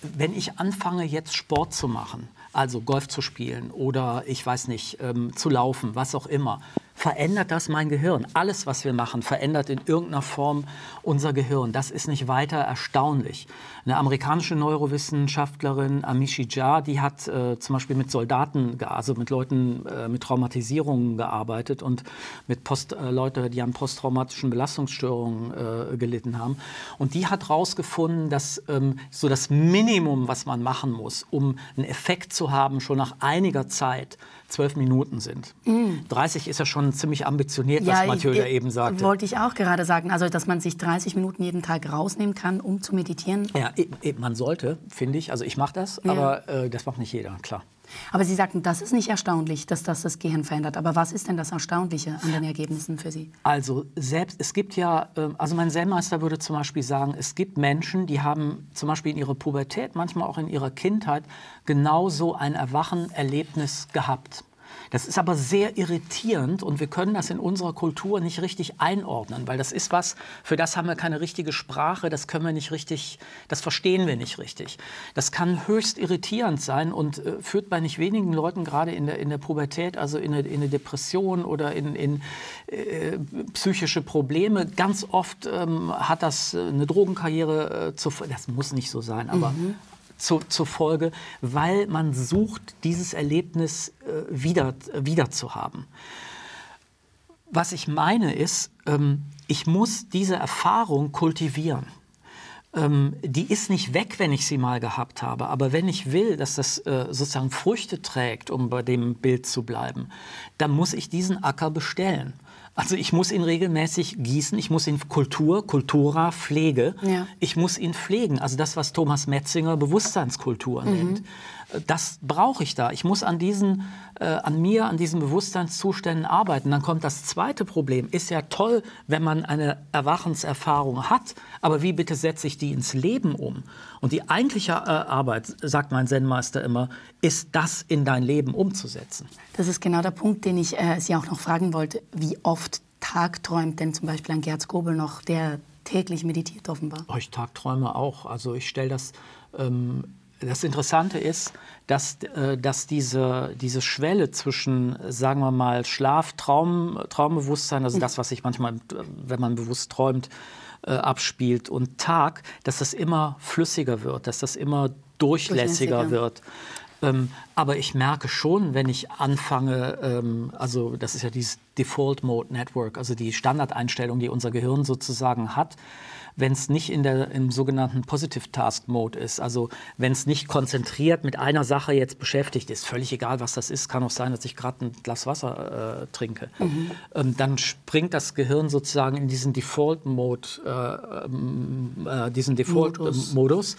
Speaker 2: Wenn ich anfange, jetzt Sport zu machen, also Golf zu spielen oder ich weiß nicht, ähm, zu laufen, was auch immer, verändert das mein Gehirn. Alles, was wir machen, verändert in irgendeiner Form unser Gehirn. Das ist nicht weiter erstaunlich. Eine amerikanische Neurowissenschaftlerin, Amishi Jha, die hat äh, zum Beispiel mit Soldaten, also mit Leuten äh, mit Traumatisierungen gearbeitet und mit Post, äh, Leute, die an posttraumatischen Belastungsstörungen äh, gelitten haben. Und die hat herausgefunden, dass ähm, so das Minimum, was man machen muss, um einen Effekt zu haben, schon nach einiger Zeit zwölf Minuten sind. Mm. 30 ist ja schon ziemlich ambitioniert, ja, was Mathieu da eben sagte.
Speaker 1: Wollte ich auch gerade sagen, also dass man sich 30 Minuten jeden Tag rausnehmen kann, um zu meditieren.
Speaker 2: Ja, man sollte, finde ich. Also ich mache das, ja. aber äh, das macht nicht jeder, klar.
Speaker 1: Aber Sie sagten, das ist nicht erstaunlich, dass das das Gehirn verändert. Aber was ist denn das Erstaunliche an den Ergebnissen für Sie?
Speaker 2: Also selbst, es gibt ja, ähm, also mein Zen-Meister würde zum Beispiel sagen, es gibt Menschen, die haben zum Beispiel in ihrer Pubertät, manchmal auch in ihrer Kindheit, genauso ein Erwachen-Erlebnis gehabt. Das ist aber sehr irritierend und wir können das in unserer Kultur nicht richtig einordnen, weil das ist was, für das haben wir keine richtige Sprache, das können wir nicht richtig, das verstehen wir nicht richtig. Das kann höchst irritierend sein und äh, führt bei nicht wenigen Leuten gerade in der, in der Pubertät, also in eine, in eine Depression oder in, in äh, psychische Probleme. Ganz oft ähm, hat das äh, eine Drogenkarriere äh, zu, das muss nicht so sein, aber mhm zu, zur Folge, weil man sucht, dieses Erlebnis äh, wieder, wieder zu haben. Was ich meine ist, ähm, ich muss diese Erfahrung kultivieren. Ähm, die ist nicht weg, wenn ich sie mal gehabt habe. Aber wenn ich will, dass das äh, sozusagen Früchte trägt, um bei dem Bild zu bleiben, dann muss ich diesen Acker bestellen. Also ich muss ihn regelmäßig gießen, ich muss ihn Kultur, Kultura, Pflege, ja. ich muss ihn pflegen. Also das, was Thomas Metzinger Bewusstseinskultur mhm. nennt das brauche ich da. Ich muss an diesen, äh, an mir, an diesen Bewusstseinszuständen arbeiten. Dann kommt das zweite Problem. Ist ja toll, wenn man eine Erwachenserfahrung hat, aber wie bitte setze ich die ins Leben um? Und die eigentliche äh, Arbeit, sagt mein Zen-Meister immer, ist das in dein Leben umzusetzen.
Speaker 1: Das ist genau der Punkt, den ich äh, Sie auch noch fragen wollte. Wie oft tagträumt denn zum Beispiel ein Gerz Gobel noch, der täglich meditiert offenbar?
Speaker 2: Oh, ich tagträume auch. Also ich stelle das ähm, das Interessante ist, dass, äh, dass diese, diese Schwelle zwischen, sagen wir mal, Schlaf, Traum, Traumbewusstsein, also das, was sich manchmal, wenn man bewusst träumt, äh, abspielt, und Tag, dass das immer flüssiger wird, dass das immer durchlässiger, durchlässiger. wird. Ähm, aber ich merke schon, wenn ich anfange, ähm, also das ist ja dieses Default Mode Network, also die Standardeinstellung, die unser Gehirn sozusagen hat, wenn es nicht in der, im sogenannten Positive Task Mode ist. Also wenn es nicht konzentriert mit einer Sache jetzt beschäftigt ist, völlig egal, was das ist, kann auch sein, dass ich gerade ein Glas Wasser äh, trinke. Mhm. Ähm, dann springt das Gehirn sozusagen in diesen Default Mode, äh, ähm, äh, diesen Default Modus. Modus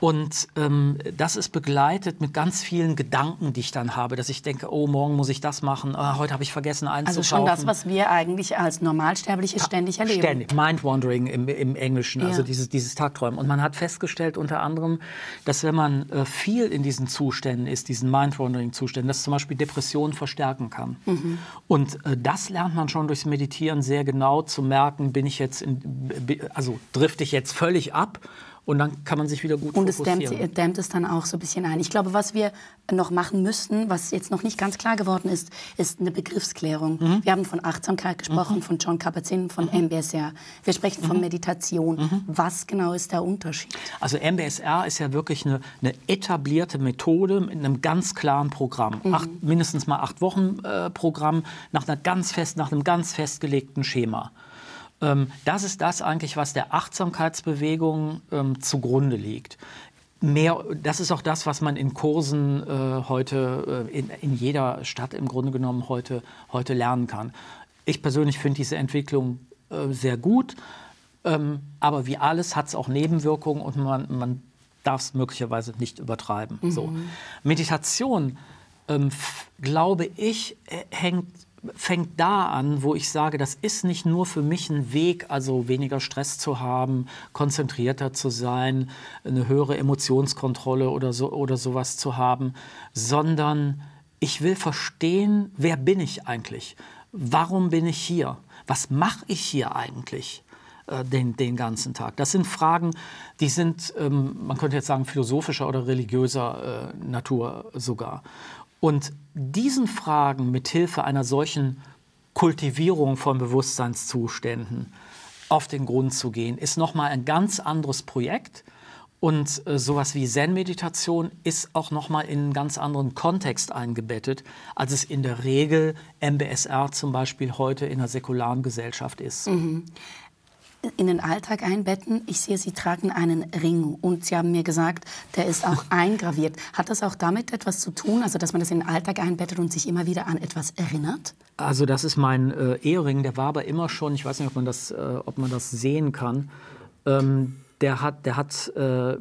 Speaker 2: und ähm, das ist begleitet mit ganz vielen Gedanken, die ich dann habe, dass ich denke, oh, morgen muss ich das machen, oh, heute habe ich vergessen einzukaufen.
Speaker 1: Also schon das, was wir eigentlich als Normalsterbliche ständig erleben.
Speaker 2: Ständig, Mind-Wandering im, im, Englischen, also ja. dieses, dieses Tagträumen. Und man hat festgestellt unter anderem, dass wenn man äh, viel in diesen Zuständen ist, diesen Mind-Wandering-Zuständen, dass zum Beispiel Depressionen verstärken kann. Mhm. Und äh, das lernt man schon durchs Meditieren sehr genau zu merken, bin ich jetzt, in, also drifte ich jetzt völlig ab Und dann kann man sich wieder gut
Speaker 1: und
Speaker 2: fokussieren.
Speaker 1: Und es dämmt, es dann auch so ein bisschen ein. Ich glaube, was wir noch machen müssten, was jetzt noch nicht ganz klar geworden ist, ist eine Begriffsklärung. Mhm. Wir haben von Achtsamkeit gesprochen, mhm. von John Kabat-Zinn, von mhm. MBSR. Wir sprechen von mhm. Meditation. Mhm. Was genau ist der Unterschied?
Speaker 2: Also MBSR ist ja wirklich eine, eine etablierte Methode mit einem ganz klaren Programm. Mhm. Acht, mindestens mal acht Wochen äh, Programm nach, einer ganz fest, nach einem ganz festgelegten Schema. Ähm, das ist das eigentlich, was der Achtsamkeitsbewegung ähm, zugrunde liegt. Mehr, das ist auch das, was man in Kursen äh, heute äh, in, in, jeder Stadt im Grunde genommen heute, heute lernen kann. Ich persönlich finde diese Entwicklung äh, sehr gut, ähm, aber wie alles hat es auch Nebenwirkungen und man, man darf es möglicherweise nicht übertreiben. Mhm. So. Meditation, ähm, glaube ich, äh, hängt fängt da an, wo ich sage, das ist nicht nur für mich ein Weg, also weniger Stress zu haben, konzentrierter zu sein, eine höhere Emotionskontrolle oder, so, oder sowas zu haben, sondern ich will verstehen, wer bin ich eigentlich? Warum bin ich hier? Was mache ich hier eigentlich? Äh, den, den ganzen Tag. Das sind Fragen, die sind, ähm, man könnte jetzt sagen, philosophischer oder religiöser äh, Natur sogar. Und diesen Fragen mit Hilfe einer solchen Kultivierung von Bewusstseinszuständen auf den Grund zu gehen, ist nochmal ein ganz anderes Projekt. Und äh, sowas wie Zen-Meditation ist auch nochmal in einen ganz anderen Kontext eingebettet, als es in der Regel MBSR zum Beispiel heute in der säkularen Gesellschaft ist. Mhm
Speaker 1: in den Alltag einbetten. Ich sehe, Sie tragen einen Ring und Sie haben mir gesagt, der ist auch eingraviert. Hat das auch damit etwas zu tun, also dass man das in den Alltag einbettet und sich immer wieder an etwas erinnert?
Speaker 2: Also das ist mein äh, Ehering, der war aber immer schon, ich weiß nicht, ob man das, äh, ob man das sehen kann. Ähm, der hat, der hat, äh,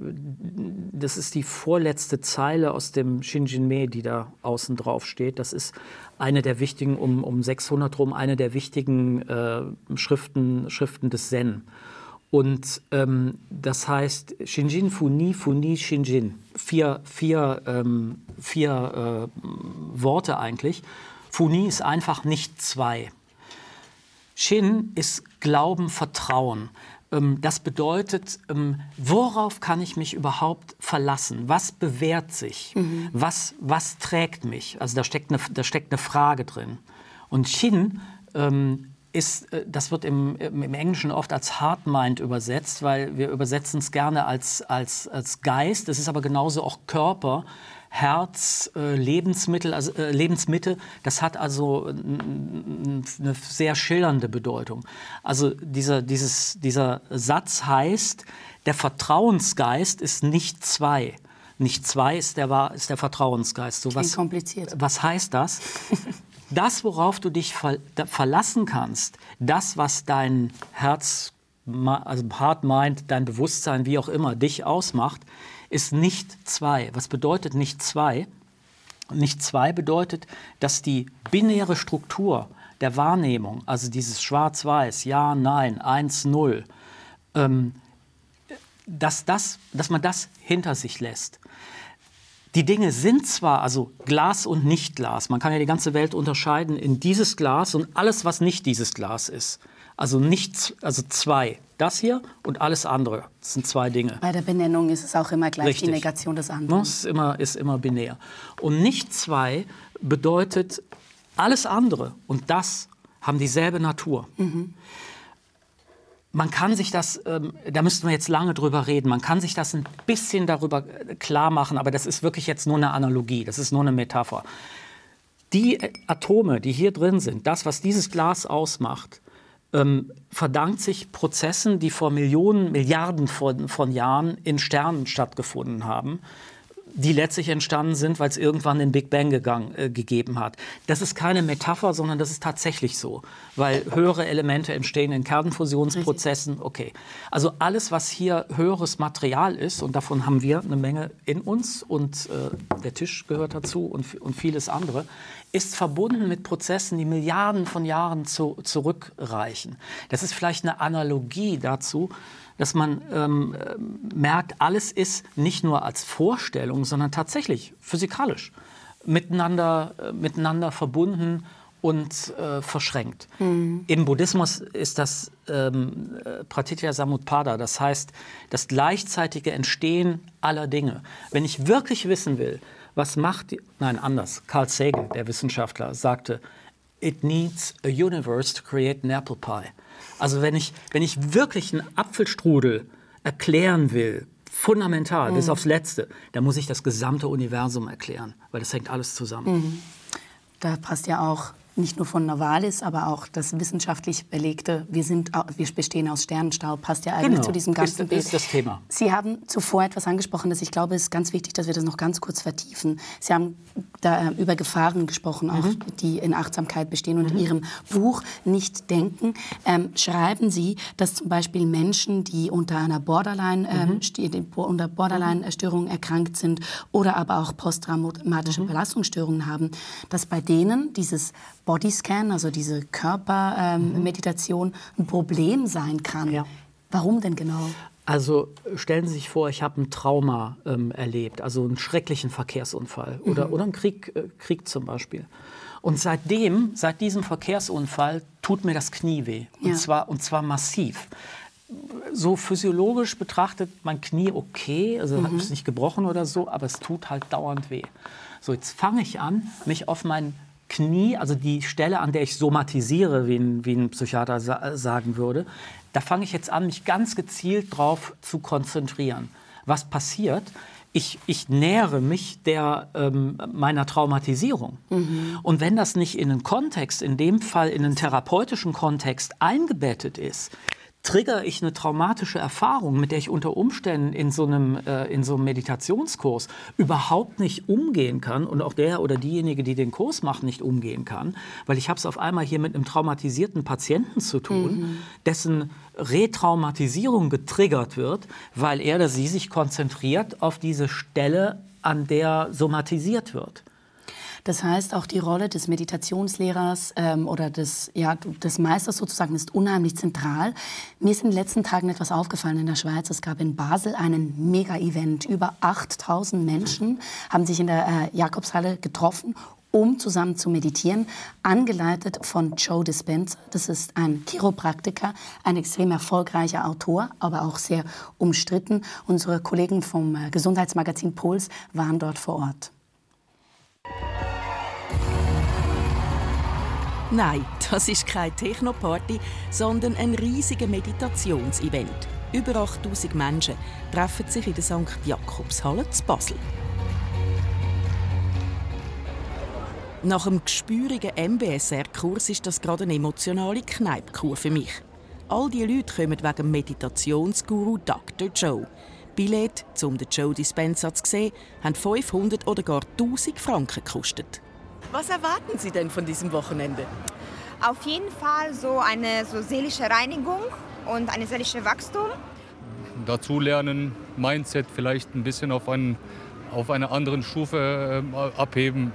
Speaker 2: das ist die vorletzte Zeile aus dem Shinjinme, die da außen drauf steht. Das ist eine der wichtigen, um, um 600 rum, eine der wichtigen äh, Schriften, Schriften des Zen. Und ähm, das heißt Shinjin Funi Funi Shinjin. Vier, vier, ähm, vier äh, Worte eigentlich. Funi ist einfach nicht zwei. Shin ist Glauben, Vertrauen. Ähm, das bedeutet, ähm, worauf kann ich mich überhaupt verlassen? Was bewährt sich? Mhm. Was, was trägt mich? Also da steckt eine, da steckt eine Frage drin. Und Shin ähm, ist, äh, das wird im, im, Englischen oft als Heart Mind übersetzt, weil wir übersetzen es gerne als, als, als Geist. Es ist aber genauso auch Körper. Herz, äh, Lebensmittel, also äh, Lebensmittel, das hat also eine sehr schillernde Bedeutung. Also dieser, dieses, dieser Satz heißt, der Vertrauensgeist ist nicht zwei. Nicht zwei ist der, ist der Vertrauensgeist.
Speaker 1: So was, kompliziert.
Speaker 2: Was heißt das? Das, worauf du dich ver verlassen kannst, das, was dein Herz, also Heart, Mind, dein Bewusstsein, wie auch immer, dich ausmacht, ist nicht zwei. Was bedeutet nicht zwei? Nicht zwei bedeutet, dass die binäre Struktur der Wahrnehmung, also dieses Schwarz-Weiß, Ja, Nein, Eins, Null, ähm, dass, das, dass man das hinter sich lässt. Die Dinge sind zwar, also Glas und Nicht-Glas, man kann ja die ganze Welt unterscheiden in dieses Glas und alles, was nicht dieses Glas ist. Also nichts, also zwei. Das hier und alles andere. Das sind zwei Dinge.
Speaker 1: Bei der Benennung ist es auch immer gleich Richtig. die Negation des anderen.
Speaker 2: Das ist immer, ist immer binär. Und nicht zwei bedeutet alles andere und das haben dieselbe Natur. Mhm. Man kann sich das, ähm, da müssten wir jetzt lange drüber reden, man kann sich das ein bisschen darüber äh, klar machen, aber das ist wirklich jetzt nur eine Analogie, das ist nur eine Metapher. Die äh, Atome, die hier drin sind, das, was dieses Glas ausmacht, ähm, verdankt sich Prozessen, die vor Millionen, Milliarden von, von Jahren in Sternen stattgefunden haben die letztlich entstanden sind, weil es irgendwann den Big Bang gegangen, äh, gegeben hat. Das ist keine Metapher, sondern das ist tatsächlich so, weil höhere Elemente entstehen in Kernfusionsprozessen. Okay, also alles, was hier höheres Material ist, und davon haben wir eine Menge in uns und äh, der Tisch gehört dazu und, und vieles andere, ist verbunden mit Prozessen, die Milliarden von Jahren zu, zurückreichen. Das ist vielleicht eine Analogie dazu, dass man ähm, merkt, alles ist nicht nur als Vorstellung, sondern tatsächlich physikalisch miteinander, äh, miteinander verbunden und äh, verschränkt. Mhm. Im Buddhismus ist das ähm, Pratitya Samutpada, das heißt das gleichzeitige Entstehen aller Dinge. Wenn ich wirklich wissen will, was macht die, nein anders, Carl Sagan, der Wissenschaftler, sagte, it needs a universe to create an apple pie. Also wenn ich, wenn ich wirklich einen Apfelstrudel erklären will, fundamental, mhm. bis aufs Letzte, dann muss ich das gesamte Universum erklären, weil das hängt alles zusammen. Mhm.
Speaker 1: Da passt ja auch nicht nur von Novalis, aber auch das wissenschaftlich belegte, wir, sind, wir bestehen aus Sternenstaub, passt ja eigentlich genau. zu diesem ganzen
Speaker 2: ist, Bild. ist das Thema.
Speaker 1: Sie haben zuvor etwas angesprochen, das ich glaube, ist ganz wichtig, dass wir das noch ganz kurz vertiefen. Sie haben da äh, über Gefahren gesprochen, auch mhm. die in Achtsamkeit bestehen. Und mhm. in Ihrem Buch Nicht Denken ähm, schreiben Sie, dass zum Beispiel Menschen, die unter einer Borderline, ähm, mhm. unter Borderline-Störungen erkrankt sind oder aber auch posttraumatische mhm. Belastungsstörungen haben, dass bei denen dieses Bodyscan, also diese Körpermeditation, ähm, mhm. ein Problem sein kann. Ja. Warum denn genau?
Speaker 2: Also stellen Sie sich vor, ich habe ein Trauma ähm, erlebt, also einen schrecklichen Verkehrsunfall oder, mhm. oder einen Krieg, äh, Krieg zum Beispiel. Und seitdem, seit diesem Verkehrsunfall, tut mir das Knie weh. Ja. Und, zwar, und zwar massiv. So physiologisch betrachtet mein Knie okay, also mhm. habe es nicht gebrochen oder so, aber es tut halt dauernd weh. So, jetzt fange ich an, mich auf mein Knie, also die Stelle, an der ich somatisiere, wie ein, wie ein Psychiater sa sagen würde, da fange ich jetzt an, mich ganz gezielt darauf zu konzentrieren. Was passiert? Ich, ich nähere mich der, ähm, meiner Traumatisierung. Mhm. Und wenn das nicht in einen Kontext, in dem Fall in einen therapeutischen Kontext eingebettet ist, trigger ich eine traumatische Erfahrung, mit der ich unter Umständen in so einem, äh, in so einem Meditationskurs überhaupt nicht umgehen kann und auch der oder diejenige, die den Kurs macht, nicht umgehen kann, weil ich habe es auf einmal hier mit einem traumatisierten Patienten zu tun, mhm. dessen Retraumatisierung getriggert wird, weil er oder sie sich konzentriert auf diese Stelle, an der somatisiert wird.
Speaker 1: Das heißt, auch die Rolle des Meditationslehrers ähm, oder des, ja, des Meisters sozusagen ist unheimlich zentral. Mir ist in den letzten Tagen etwas aufgefallen in der Schweiz. Es gab in Basel einen Mega-Event. Über 8000 Menschen haben sich in der äh, Jakobshalle getroffen, um zusammen zu meditieren, angeleitet von Joe Dispenza. Das ist ein Chiropraktiker, ein extrem erfolgreicher Autor, aber auch sehr umstritten. Unsere Kollegen vom äh, Gesundheitsmagazin Puls waren dort vor Ort.
Speaker 6: Nein, das ist keine Techno-Party, sondern ein riesiger Meditationsevent. Über 8000 Menschen treffen sich in der St. Jakobshalle zu Basel. Nach einem gespürigen MBSR-Kurs ist das gerade eine emotionale Kneipkur für mich. All diese Leute kommen wegen Meditationsguru Dr. Joe. Billett, um den Joe Dispenza zu sehen, haben 500 oder gar 1000 Franken gekostet. Was erwarten Sie denn von diesem Wochenende?
Speaker 7: Auf jeden Fall so eine so seelische Reinigung und eine seelische Wachstum.
Speaker 8: Dazu lernen, Mindset vielleicht ein bisschen auf, einen, auf einer anderen Stufe äh, abheben.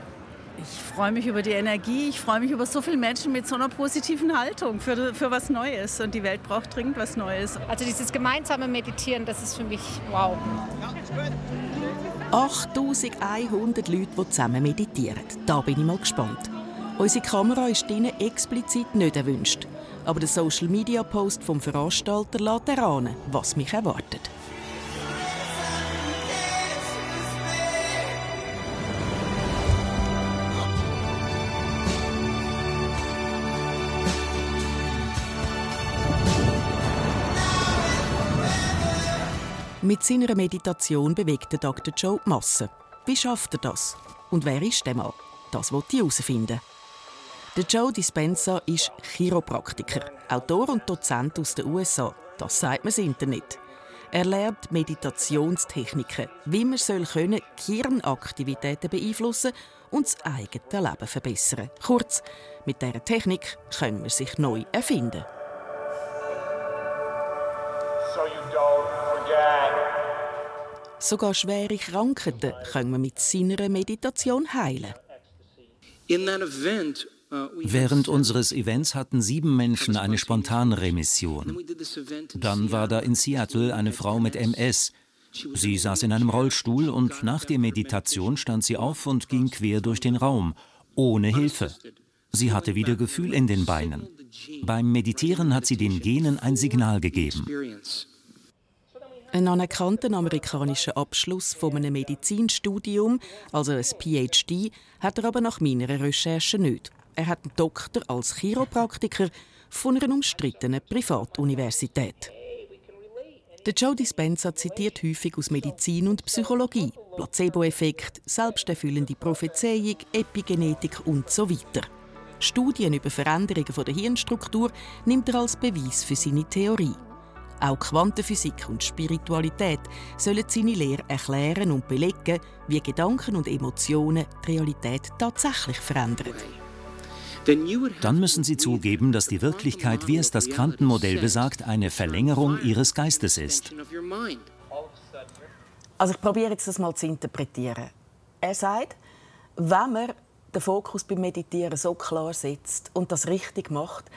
Speaker 9: Ich freue mich über die Energie, ich freue mich über so viele Menschen mit so einer positiven Haltung für, für was Neues. Und die Welt braucht dringend was Neues.
Speaker 10: Also dieses gemeinsame Meditieren, das ist für mich wow.
Speaker 6: 8100 Leute, die zusammen meditieren. Da bin ich mal gespannt. Unsere Kamera ist ihnen explizit nicht erwünscht. Aber der Social Media Post vom Veranstalter lässt erahnen, was mich erwartet. Mit seiner Meditation bewegt der Dr. Joe die Masse. Wie schafft er das? Und wer ist der Mann? Das wollte ich herausfinden. Der Joe Dispenza ist Chiropraktiker, Autor und Dozent aus den USA. Das sagt mir das Internet. Er lernt Meditationstechniken, wie man soll können Gehirnaktivitäten beeinflussen und das eigene Leben verbessern. Kurz, mit dieser Technik können wir sich neu erfinden. Sogar schwere Krankheiten können wir mit seiner Meditation heilen. In that event,
Speaker 3: Während unseres Events hatten sieben Menschen eine spontane Remission. Dann war da in Seattle eine Frau mit MS. Sie saß in einem Rollstuhl und nach der Meditation stand sie auf und ging quer durch den Raum, ohne Hilfe. Sie hatte wieder Gefühl in den Beinen. Beim Meditieren hat sie den Genen ein Signal gegeben.
Speaker 6: Ein anerkannter amerikanischer Abschluss von einem Medizinstudium, also ein PhD, hat er aber nach meiner Recherche nicht. Er hat einen Doktor als Chiropraktiker von einer umstrittenen Privatuniversität. Der Joe Dispenza zitiert häufig aus Medizin und Psychologie, Placebo-Effekt, selbsterfüllende Prophezeiung, Epigenetik und so weiter. Studien über Veränderungen der Hirnstruktur nimmt er als Beweis für seine Theorie. Auch Quantenphysik und Spiritualität sollen seine Lehre erklären und belegen, wie Gedanken und Emotionen die Realität tatsächlich verändern.
Speaker 3: Dann müssen Sie zugeben, dass die Wirklichkeit, wie es das Quantenmodell besagt, eine Verlängerung Ihres Geistes ist.
Speaker 6: Also ich probiere jetzt das mal zu interpretieren. Er sagt, wenn man den Fokus beim Meditieren so klar setzt und das richtig macht,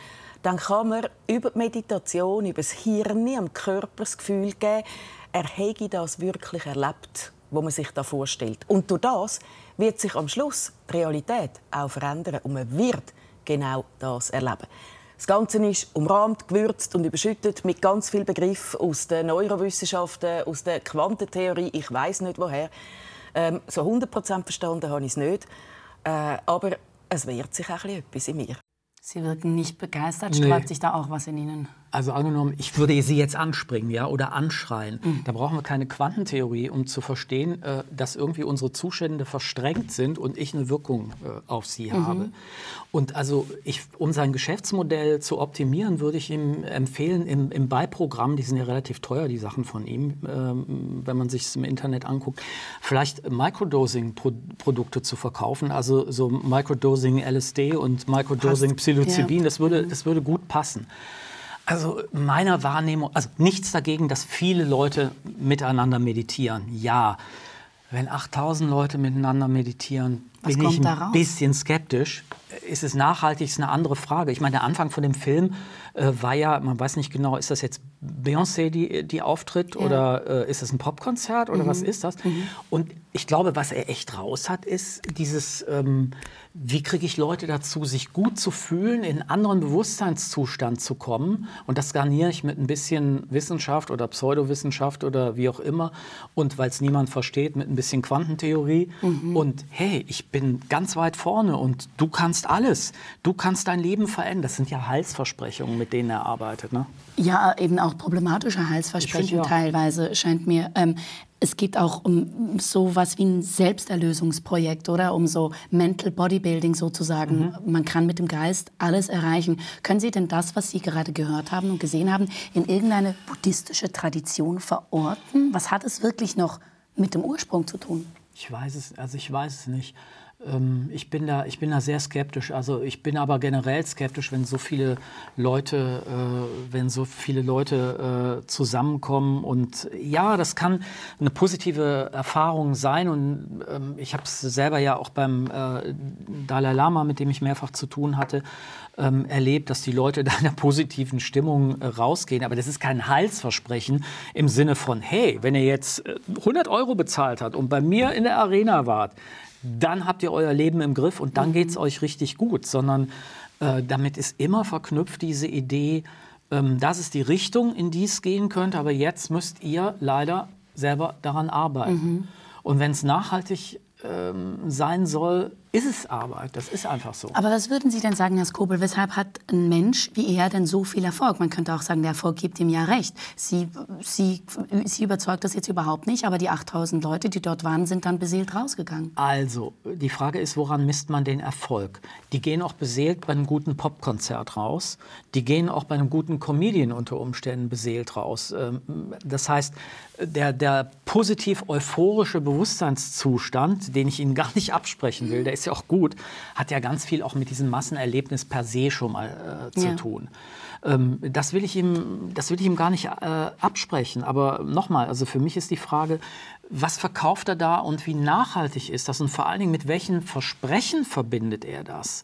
Speaker 6: dann kann man über die Meditation, über das Hirn, am Körper das Gefühl geben, er hätte das wirklich erlebt, wo man sich da vorstellt. Und durch das wird sich am Schluss die Realität auch verändern und man wird genau das erleben. Das Ganze ist umrahmt, gewürzt und überschüttet mit ganz viel Begriff aus den Neurowissenschaften, aus der Quantentheorie. Ich weiß nicht woher. Ähm, so 100% verstanden habe ich es nicht. Äh, aber es wehrt sich auch etwas in mir.
Speaker 1: Sie wirken nicht begeistert. Sträubt nee. sich da auch was in Ihnen?
Speaker 2: Also angenommen, ich würde Sie jetzt anspringen ja, oder anschreien. Mhm. Da brauchen wir keine Quantentheorie, um zu verstehen, äh, dass irgendwie unsere Zustände verstrengt sind und ich eine Wirkung äh, auf Sie mhm. habe. Und also ich, um sein Geschäftsmodell zu optimieren, würde ich ihm empfehlen, im, im Beiprogramm, die sind ja relativ teuer, die Sachen von ihm, ähm, wenn man sich es im Internet anguckt, vielleicht Microdosing-Produkte zu verkaufen, also so Microdosing LSD und Microdosing Psilocybin, ja. das, würde, mhm. das würde gut passen. Also meiner Wahrnehmung, also nichts dagegen, dass viele Leute miteinander meditieren. Ja, wenn 8000 Leute miteinander meditieren, Was bin ich ein bisschen skeptisch. Ist es nachhaltig, ist eine andere Frage. Ich meine, der Anfang von dem Film äh, war ja, man weiß nicht genau, ist das jetzt Beyoncé, die, die auftritt ja. oder äh, ist das ein Popkonzert oder mhm. was ist das? Mhm. Und ich glaube, was er echt raus hat, ist dieses... Ähm, wie kriege ich Leute dazu, sich gut zu fühlen, in einen anderen Bewusstseinszustand zu kommen. Und das garniere ich mit ein bisschen Wissenschaft oder Pseudowissenschaft oder wie auch immer. Und weil es niemand versteht, mit ein bisschen Quantentheorie. Mhm. Und hey, ich bin ganz weit vorne und du kannst alles. Du kannst dein Leben verändern. Das sind ja Heilsversprechungen, mit denen er arbeitet. Ne?
Speaker 1: Ja, eben auch problematische ja. teilweise, scheint mir. Ähm, es geht auch um so was wie ein Selbsterlösungsprojekt, oder? Um so Mental Bodybuilding sozusagen. Mhm. Man kann mit dem Geist alles erreichen. Können Sie denn das, was Sie gerade gehört haben und gesehen haben, in irgendeine buddhistische Tradition verorten? Was hat es wirklich noch mit dem Ursprung zu tun?
Speaker 2: Ich weiß es, also ich weiß es nicht. Ähm, ich bin, da, ich bin da sehr skeptisch. Also ich bin aber generell skeptisch, wenn so viele Leute, äh, wenn so viele Leute äh, zusammenkommen. Und ja, das kann eine positive Erfahrung sein. Und ähm, ich habe es selber ja auch beim äh, Dalai Lama, mit dem ich mehrfach zu tun hatte, ähm, erlebt, dass die Leute da in einer positiven Stimmung äh, rausgehen. Aber das ist kein Heilsversprechen im Sinne von, hey, wenn ihr jetzt 100 äh, Euro bezahlt habt und bei mir in der Arena wart, dann habt ihr euer Leben im Griff und dann geht es euch richtig gut, sondern äh, damit ist immer verknüpft diese Idee, ähm, das ist die Richtung, in die es gehen könnte, aber jetzt müsst ihr leider selber daran arbeiten. Mhm. Und wenn es nachhaltig ähm, sein soll, ist es Arbeit. Das ist einfach so.
Speaker 1: Aber was würden Sie denn sagen, Herr Skobel, weshalb hat ein Mensch wie er denn so viel Erfolg? Man könnte auch sagen, der Erfolg gibt ihm ja recht. Sie, Sie, Sie überzeugt das jetzt überhaupt nicht, aber die 8000 Leute, die dort waren, sind dann beseelt rausgegangen.
Speaker 2: Also, die Frage ist, woran misst man den Erfolg? Die gehen auch beseelt bei einem guten Popkonzert raus. Die gehen auch bei einem guten Comedian unter Umständen beseelt raus. Ähm, das heißt, der, der positiv euphorische Bewusstseinszustand, den ich Ihnen gar nicht absprechen will, der ist ist ja auch gut, hat ja ganz viel auch mit diesem Massenerlebnis per se schon mal äh, zu ja. tun. Ähm, das, will ich ihm, das will ich ihm gar nicht äh, absprechen. Aber nochmal, also für mich ist die Frage, was verkauft er da und wie nachhaltig ist das und vor allen Dingen mit welchen Versprechen verbindet er das?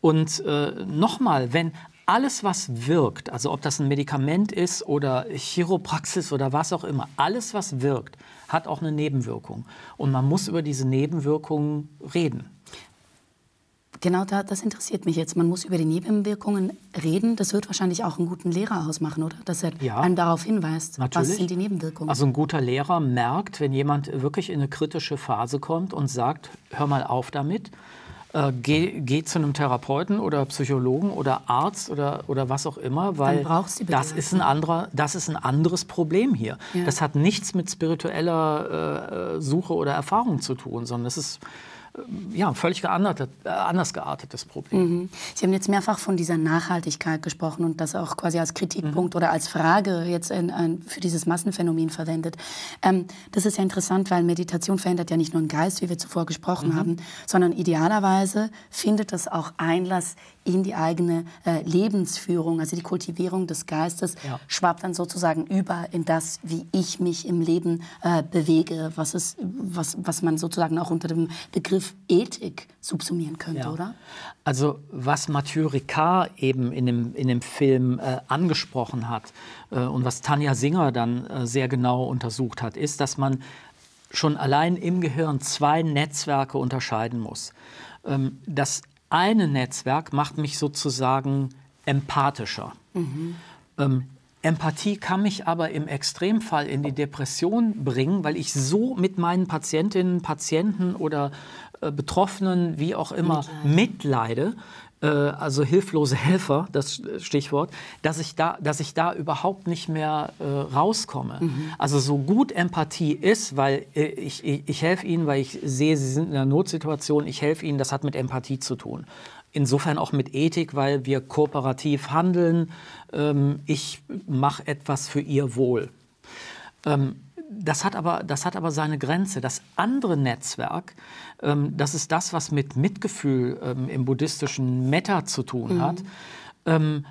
Speaker 2: Und äh, nochmal, wenn alles, was wirkt, also ob das ein Medikament ist oder Chiropraxis oder was auch immer, alles, was wirkt, hat auch eine Nebenwirkung. Und man muss über diese Nebenwirkungen reden.
Speaker 1: Genau da, das interessiert mich jetzt. Man muss über die Nebenwirkungen reden. Das wird wahrscheinlich auch einen guten Lehrer ausmachen, oder? Dass er ja, einem darauf hinweist, natürlich. was sind die Nebenwirkungen.
Speaker 2: Also ein guter Lehrer merkt, wenn jemand wirklich in eine kritische Phase kommt und sagt, hör mal auf damit, äh, geh, geh, zu einem Therapeuten oder Psychologen oder Arzt oder, oder was auch immer, weil das ist, ein anderer, das ist ein anderes Problem hier. Ja. Das hat nichts mit spiritueller äh, Suche oder Erfahrung zu tun, sondern es ist ja, völlig geartet, äh, anders geartetes Problem. Mhm.
Speaker 1: Sie haben jetzt mehrfach von dieser Nachhaltigkeit gesprochen und das auch quasi als Kritikpunkt mhm. oder als Frage jetzt in, in, für dieses Massenphänomen verwendet. Ähm, das ist ja interessant, weil Meditation verändert ja nicht nur den Geist, wie wir zuvor gesprochen mhm. haben, sondern idealerweise findet das auch Einlass in die eigene äh, Lebensführung, also die Kultivierung des Geistes, ja. schwappt dann sozusagen über in das, wie ich mich im Leben äh, bewege, was, ist, was, was man sozusagen auch unter dem Begriff Ethik subsumieren könnte, ja. oder?
Speaker 2: Also was Mathieu Ricard eben in dem, in dem Film äh, angesprochen hat äh, und was Tanja Singer dann äh, sehr genau untersucht hat, ist, dass man schon allein im Gehirn zwei Netzwerke unterscheiden muss. Ähm, das eine Netzwerk macht mich sozusagen empathischer. Mhm. Ähm, Empathie kann mich aber im Extremfall in die Depression bringen, weil ich so mit meinen Patientinnen, Patienten oder äh, Betroffenen, wie auch immer, mitleide, äh, also hilflose Helfer, das Stichwort, dass ich da, dass ich da überhaupt nicht mehr äh, rauskomme. Mhm. Also so gut Empathie ist, weil äh, ich, ich, ich helfe Ihnen, weil ich sehe, Sie sind in einer Notsituation, ich helfe Ihnen, das hat mit Empathie zu tun. Insofern auch mit Ethik, weil wir kooperativ handeln. Ähm, ich mache etwas für Ihr Wohl. Ähm, das hat, aber, das hat aber seine Grenze. Das andere Netzwerk, ähm, das ist das, was mit Mitgefühl ähm, im buddhistischen Metta zu tun mhm. hat, ähm,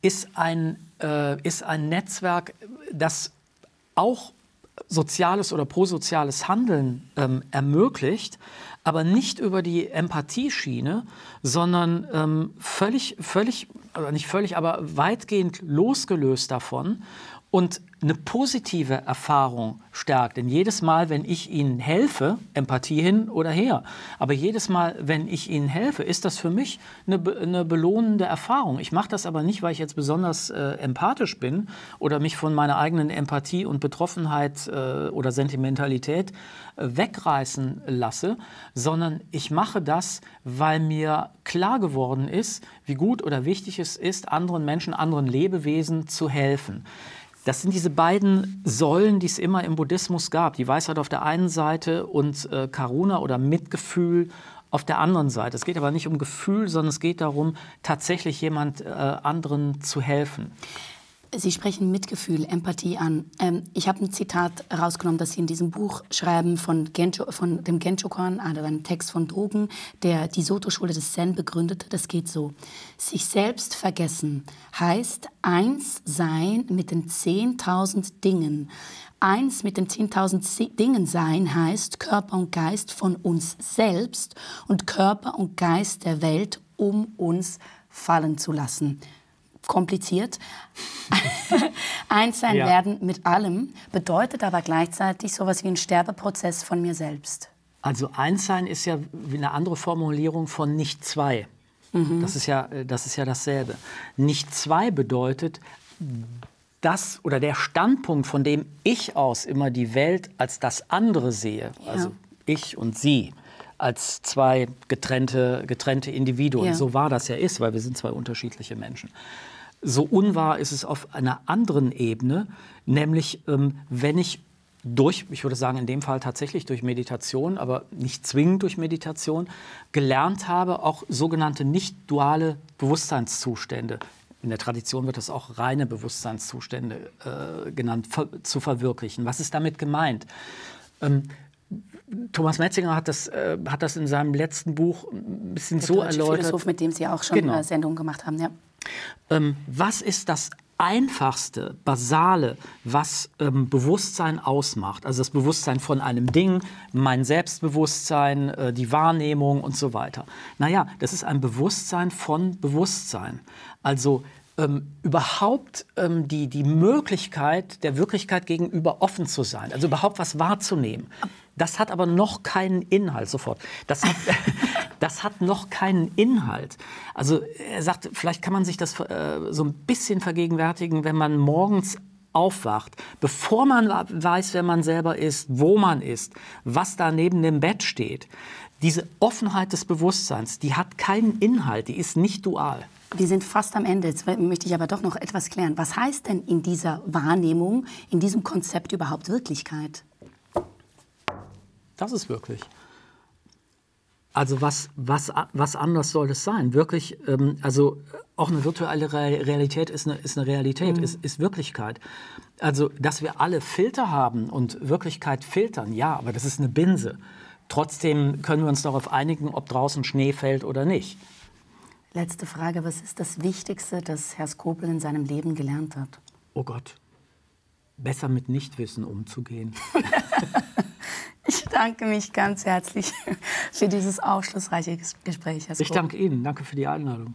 Speaker 2: ist, ein, äh, ist ein Netzwerk, das auch soziales oder prosoziales Handeln ähm, ermöglicht, aber nicht über die Empathieschiene, sondern ähm, völlig, völlig, oder nicht völlig, aber weitgehend losgelöst davon und eine positive Erfahrung stärkt. Denn jedes Mal, wenn ich Ihnen helfe, Empathie hin oder her, aber jedes Mal, wenn ich Ihnen helfe, ist das für mich eine, eine belohnende Erfahrung. Ich mache das aber nicht, weil ich jetzt besonders äh, empathisch bin oder mich von meiner eigenen Empathie und Betroffenheit äh, oder Sentimentalität äh, wegreißen lasse, sondern ich mache das, weil mir klar geworden ist, wie gut oder wichtig es ist, anderen Menschen, anderen Lebewesen zu helfen. Das sind diese beiden Säulen, die es immer im Buddhismus gab. Die Weisheit auf der einen Seite und äh, Karuna oder Mitgefühl auf der anderen Seite. Es geht aber nicht um Gefühl, sondern es geht darum, tatsächlich jemand äh, anderen zu helfen.
Speaker 1: Sie sprechen Mitgefühl, Empathie an. Ähm, ich habe ein Zitat herausgenommen, das Sie in diesem Buch schreiben von, Gencho, von dem Genchokan, also einem Text von Dogen, der die Soto-Schule des Zen begründete. Das geht so. Sich selbst vergessen heißt eins sein mit den 10.000 Dingen. Eins mit den 10.000 Dingen sein heißt Körper und Geist von uns selbst und Körper und Geist der Welt um uns fallen zu lassen kompliziert. Eins sein ja. werden mit allem bedeutet aber gleichzeitig so etwas wie ein Sterbeprozess von mir selbst.
Speaker 2: Also eins sein ist ja eine andere Formulierung von nicht zwei. Mhm. Das, ist ja, das ist ja dasselbe. Nicht zwei bedeutet, das oder der Standpunkt, von dem ich aus immer die Welt als das andere sehe, ja. also ich und sie, als zwei getrennte, getrennte Individuen. Ja. So wahr das ja ist, weil wir sind zwei unterschiedliche Menschen. So unwahr ist es auf einer anderen Ebene, nämlich ähm, wenn ich durch, ich würde sagen in dem Fall tatsächlich durch Meditation, aber nicht zwingend durch Meditation, gelernt habe, auch sogenannte nicht duale Bewusstseinszustände, in der Tradition wird das auch reine Bewusstseinszustände äh, genannt, ver zu verwirklichen. Was ist damit gemeint? Ähm, Thomas Metzinger hat das, äh, hat das in seinem letzten Buch ein bisschen der so erläutert.
Speaker 1: Philosoph, mit dem Sie auch schon genau. Sendungen gemacht haben. Ja.
Speaker 2: Ähm, was ist das einfachste, basale, was ähm, Bewusstsein ausmacht, also das Bewusstsein von einem Ding, mein Selbstbewusstsein, äh, die Wahrnehmung und so weiter. Naja, das ist ein Bewusstsein von Bewusstsein. Also ähm, überhaupt ähm, die, die Möglichkeit, der Wirklichkeit gegenüber offen zu sein, also überhaupt was wahrzunehmen. Das hat aber noch keinen Inhalt sofort. Das hat, Das hat noch keinen Inhalt. Also er sagt, vielleicht kann man sich das äh, so ein bisschen vergegenwärtigen, wenn man morgens aufwacht, bevor man weiß, wer man selber ist, wo man ist, was da neben dem Bett steht. Diese Offenheit des Bewusstseins, die hat keinen Inhalt, die ist nicht dual.
Speaker 1: Wir sind fast am Ende. Jetzt möchte ich aber doch noch etwas klären. Was heißt denn in dieser Wahrnehmung, in diesem Konzept überhaupt Wirklichkeit?
Speaker 2: Das ist wirklich. Also was, was, was anders soll es sein? Wirklich, ähm, also auch eine virtuelle Realität ist eine, ist eine Realität, mhm. ist, ist Wirklichkeit. Also, dass wir alle Filter haben und Wirklichkeit filtern, ja, aber das ist eine Binse. Trotzdem können wir uns darauf einigen, ob draußen Schnee fällt oder nicht.
Speaker 1: Letzte Frage, was ist das Wichtigste, das Herr Skopel in seinem Leben gelernt hat?
Speaker 2: Oh Gott, besser mit Nichtwissen umzugehen.
Speaker 1: ich danke mich ganz herzlich für dieses aufschlussreiche Gespräch.
Speaker 2: Ich danke Ihnen, danke für die Einladung.